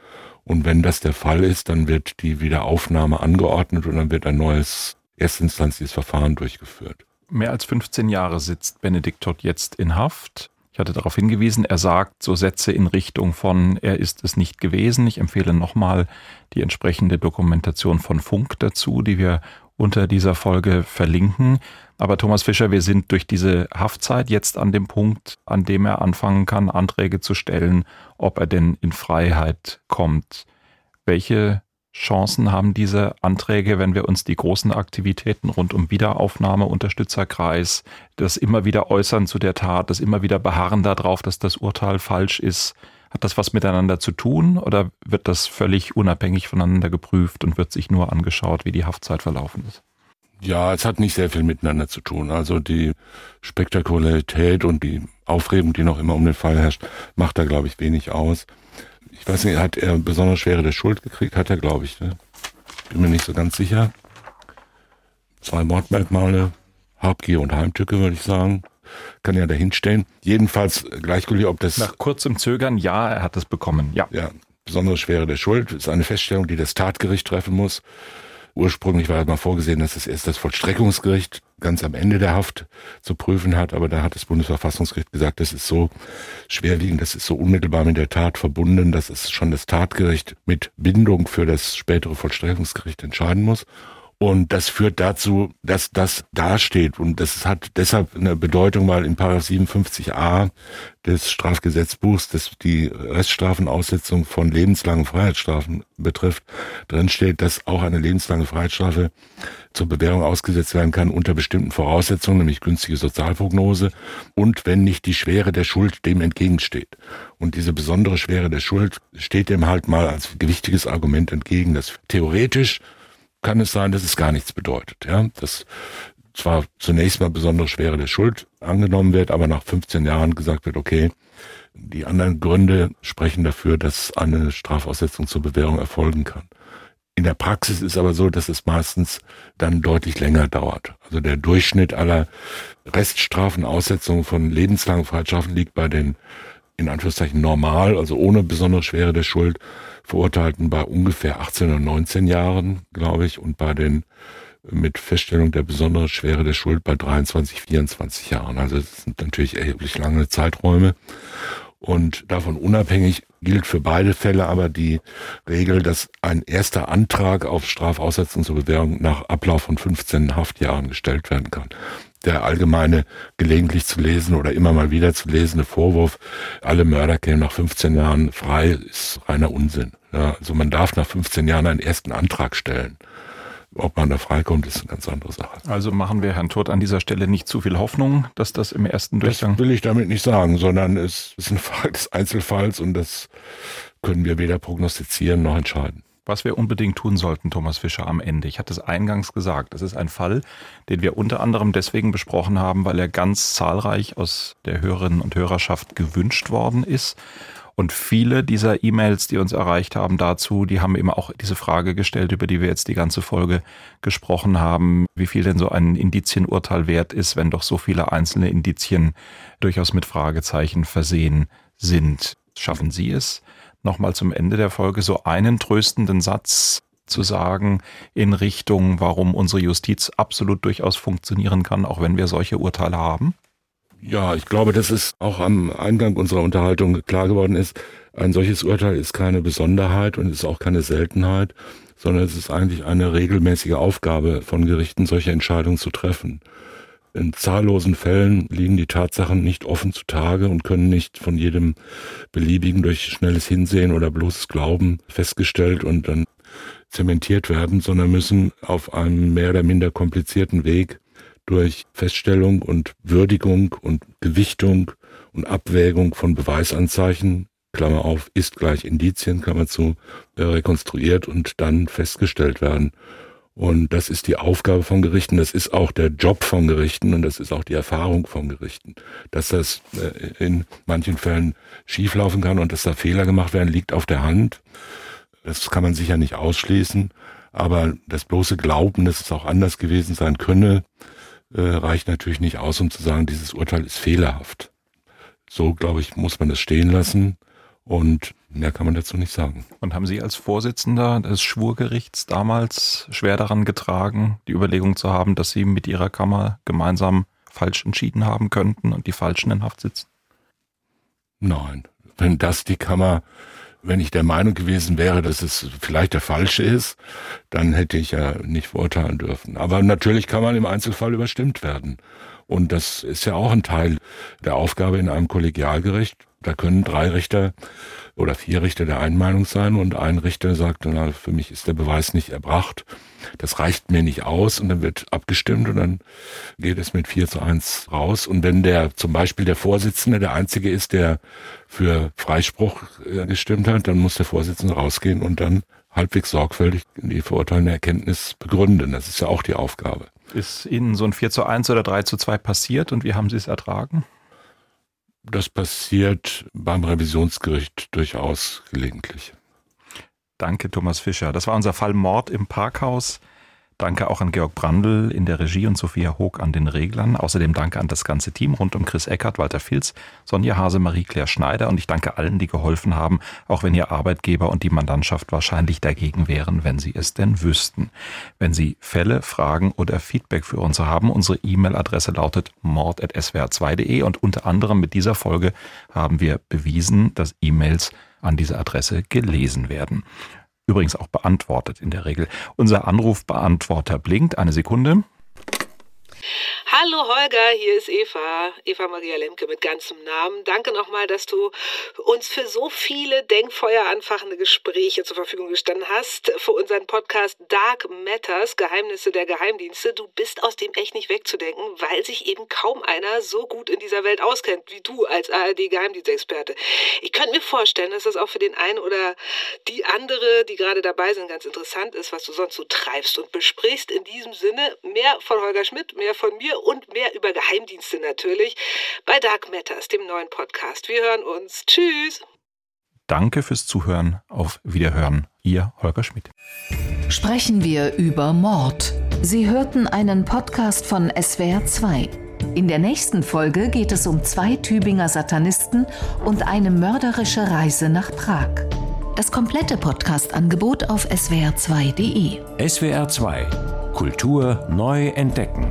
Und wenn das der Fall ist, dann wird die Wiederaufnahme angeordnet und dann wird ein neues erstinstanzliches Verfahren durchgeführt. Mehr als 15 Jahre sitzt Benedikt Todd jetzt in Haft. Ich hatte darauf hingewiesen, er sagt so Sätze in Richtung von, er ist es nicht gewesen. Ich empfehle nochmal die entsprechende Dokumentation von Funk dazu, die wir unter dieser Folge verlinken. Aber Thomas Fischer, wir sind durch diese Haftzeit jetzt an dem Punkt, an dem er anfangen kann, Anträge zu stellen, ob er denn in Freiheit kommt. Welche Chancen haben diese Anträge, wenn wir uns die großen Aktivitäten rund um Wiederaufnahme, Unterstützerkreis, das immer wieder äußern zu der Tat, das immer wieder beharren darauf, dass das Urteil falsch ist, hat das was miteinander zu tun oder wird das völlig unabhängig voneinander geprüft und wird sich nur angeschaut, wie die Haftzeit verlaufen ist? Ja, es hat nicht sehr viel miteinander zu tun. Also die Spektakularität und die Aufregung, die noch immer um den Fall herrscht, macht da, glaube ich, wenig aus. Ich weiß nicht, hat er besonders schwere der Schuld gekriegt? Hat er, glaube ich. Ne? Bin mir nicht so ganz sicher. Zwei Mordmerkmale, Habgier und Heimtücke, würde ich sagen. Kann ja dahinstellen. Jedenfalls gleichgültig, ob das... Nach kurzem Zögern, ja, er hat es bekommen. Ja. Ja, besondere Schwere der Schuld ist eine Feststellung, die das Tatgericht treffen muss. Ursprünglich war mal vorgesehen, dass es erst das Vollstreckungsgericht ganz am Ende der Haft zu prüfen hat, aber da hat das Bundesverfassungsgericht gesagt, das ist so schwerwiegend, das ist so unmittelbar mit der Tat verbunden, dass es schon das Tatgericht mit Bindung für das spätere Vollstreckungsgericht entscheiden muss. Und das führt dazu, dass das dasteht. Und das hat deshalb eine Bedeutung, weil in Paragraph 57a des Strafgesetzbuchs, das die Reststrafenaussetzung von lebenslangen Freiheitsstrafen betrifft, drin steht, dass auch eine lebenslange Freiheitsstrafe zur Bewährung ausgesetzt werden kann unter bestimmten Voraussetzungen, nämlich günstige Sozialprognose und wenn nicht die Schwere der Schuld dem entgegensteht. Und diese besondere Schwere der Schuld steht dem halt mal als gewichtiges Argument entgegen, dass theoretisch kann es sein, dass es gar nichts bedeutet. Ja, dass zwar zunächst mal besondere Schwere der Schuld angenommen wird, aber nach 15 Jahren gesagt wird, okay, die anderen Gründe sprechen dafür, dass eine Strafaussetzung zur Bewährung erfolgen kann. In der Praxis ist aber so, dass es meistens dann deutlich länger dauert. Also der Durchschnitt aller Reststrafenaussetzungen von lebenslangen Freiheitsstrafen liegt bei den in Anführungszeichen normal, also ohne besondere Schwere der Schuld, Verurteilten bei ungefähr 18 oder 19 Jahren, glaube ich, und bei den mit Feststellung der besonderen Schwere der Schuld bei 23, 24 Jahren. Also das sind natürlich erheblich lange Zeiträume. Und davon unabhängig gilt für beide Fälle aber die Regel, dass ein erster Antrag auf Strafaussetzung zur Bewährung nach Ablauf von 15 Haftjahren gestellt werden kann der allgemeine gelegentlich zu lesen oder immer mal wieder zu lesende Vorwurf, alle Mörder kämen nach 15 Jahren frei, ist reiner Unsinn. Ja, also man darf nach 15 Jahren einen ersten Antrag stellen. Ob man da freikommt, ist eine ganz andere Sache. Also machen wir Herrn Tod an dieser Stelle nicht zu viel Hoffnung, dass das im ersten Durchgang. Das will ich damit nicht sagen, sondern es ist eine Frage des Einzelfalls und das können wir weder prognostizieren noch entscheiden. Was wir unbedingt tun sollten, Thomas Fischer, am Ende. Ich hatte es eingangs gesagt. Das ist ein Fall, den wir unter anderem deswegen besprochen haben, weil er ganz zahlreich aus der Hörerinnen und Hörerschaft gewünscht worden ist. Und viele dieser E-Mails, die uns erreicht haben dazu, die haben eben auch diese Frage gestellt, über die wir jetzt die ganze Folge gesprochen haben, wie viel denn so ein Indizienurteil wert ist, wenn doch so viele einzelne Indizien durchaus mit Fragezeichen versehen sind. Schaffen Sie es, nochmal zum Ende der Folge so einen tröstenden Satz zu sagen in Richtung, warum unsere Justiz absolut durchaus funktionieren kann, auch wenn wir solche Urteile haben? Ja, ich glaube, dass es auch am Eingang unserer Unterhaltung klar geworden ist, ein solches Urteil ist keine Besonderheit und ist auch keine Seltenheit, sondern es ist eigentlich eine regelmäßige Aufgabe von Gerichten, solche Entscheidungen zu treffen. In zahllosen Fällen liegen die Tatsachen nicht offen zutage und können nicht von jedem beliebigen durch schnelles Hinsehen oder bloßes Glauben festgestellt und dann zementiert werden, sondern müssen auf einem mehr oder minder komplizierten Weg durch Feststellung und Würdigung und Gewichtung und Abwägung von Beweisanzeichen, Klammer auf, ist gleich Indizien, Klammer zu, rekonstruiert und dann festgestellt werden. Und das ist die Aufgabe von Gerichten, das ist auch der Job von Gerichten und das ist auch die Erfahrung von Gerichten. Dass das äh, in manchen Fällen schieflaufen kann und dass da Fehler gemacht werden, liegt auf der Hand. Das kann man sicher nicht ausschließen. Aber das bloße Glauben, dass es auch anders gewesen sein könne, äh, reicht natürlich nicht aus, um zu sagen, dieses Urteil ist fehlerhaft. So, glaube ich, muss man es stehen lassen und mehr kann man dazu nicht sagen. Und haben Sie als Vorsitzender des Schwurgerichts damals schwer daran getragen, die Überlegung zu haben, dass Sie mit Ihrer Kammer gemeinsam falsch entschieden haben könnten und die Falschen in Haft sitzen? Nein. Wenn das die Kammer wenn ich der Meinung gewesen wäre, dass es vielleicht der falsche ist, dann hätte ich ja nicht verurteilen dürfen. Aber natürlich kann man im Einzelfall überstimmt werden. Und das ist ja auch ein Teil der Aufgabe in einem Kollegialgericht. Da können drei Richter oder vier Richter der einen Meinung sein und ein Richter sagt, na, für mich ist der Beweis nicht erbracht. Das reicht mir nicht aus und dann wird abgestimmt und dann geht es mit vier zu eins raus. Und wenn der zum Beispiel der Vorsitzende der Einzige ist, der für Freispruch äh, gestimmt hat, dann muss der Vorsitzende rausgehen und dann halbwegs sorgfältig die verurteilende Erkenntnis begründen. Das ist ja auch die Aufgabe. Ist Ihnen so ein 4 zu 1 oder 3 zu 2 passiert und wie haben Sie es ertragen? Das passiert beim Revisionsgericht durchaus gelegentlich. Danke, Thomas Fischer. Das war unser Fall Mord im Parkhaus. Danke auch an Georg Brandl in der Regie und Sophia Hoog an den Reglern. Außerdem danke an das ganze Team rund um Chris Eckert, Walter Filz, Sonja Hase, Marie-Claire Schneider und ich danke allen, die geholfen haben, auch wenn Ihr Arbeitgeber und die Mandantschaft wahrscheinlich dagegen wären, wenn Sie es denn wüssten. Wenn Sie Fälle, Fragen oder Feedback für uns haben, unsere E-Mail-Adresse lautet mord.swr2.de und unter anderem mit dieser Folge haben wir bewiesen, dass E-Mails an diese Adresse gelesen werden übrigens auch beantwortet in der Regel. Unser Anrufbeantworter blinkt. Eine Sekunde. Hallo Holger, hier ist Eva, Eva Maria Lemke mit ganzem Namen. Danke nochmal, dass du uns für so viele denkfeueranfachende Gespräche zur Verfügung gestanden hast. Für unseren Podcast Dark Matters, Geheimnisse der Geheimdienste. Du bist aus dem echt nicht wegzudenken, weil sich eben kaum einer so gut in dieser Welt auskennt wie du als ARD-Geheimdienstexperte. Ich könnte mir vorstellen, dass das auch für den einen oder die andere, die gerade dabei sind, ganz interessant ist, was du sonst so treibst und besprichst. In diesem Sinne mehr von Holger Schmidt, mehr von mir und mehr über Geheimdienste natürlich bei Dark Matters, dem neuen Podcast. Wir hören uns. Tschüss. Danke fürs Zuhören. Auf Wiederhören. Ihr Holger Schmidt. Sprechen wir über Mord. Sie hörten einen Podcast von SWR2. In der nächsten Folge geht es um zwei Tübinger Satanisten und eine mörderische Reise nach Prag. Das komplette Podcast-Angebot auf swr2.de. SWR2 Kultur neu entdecken.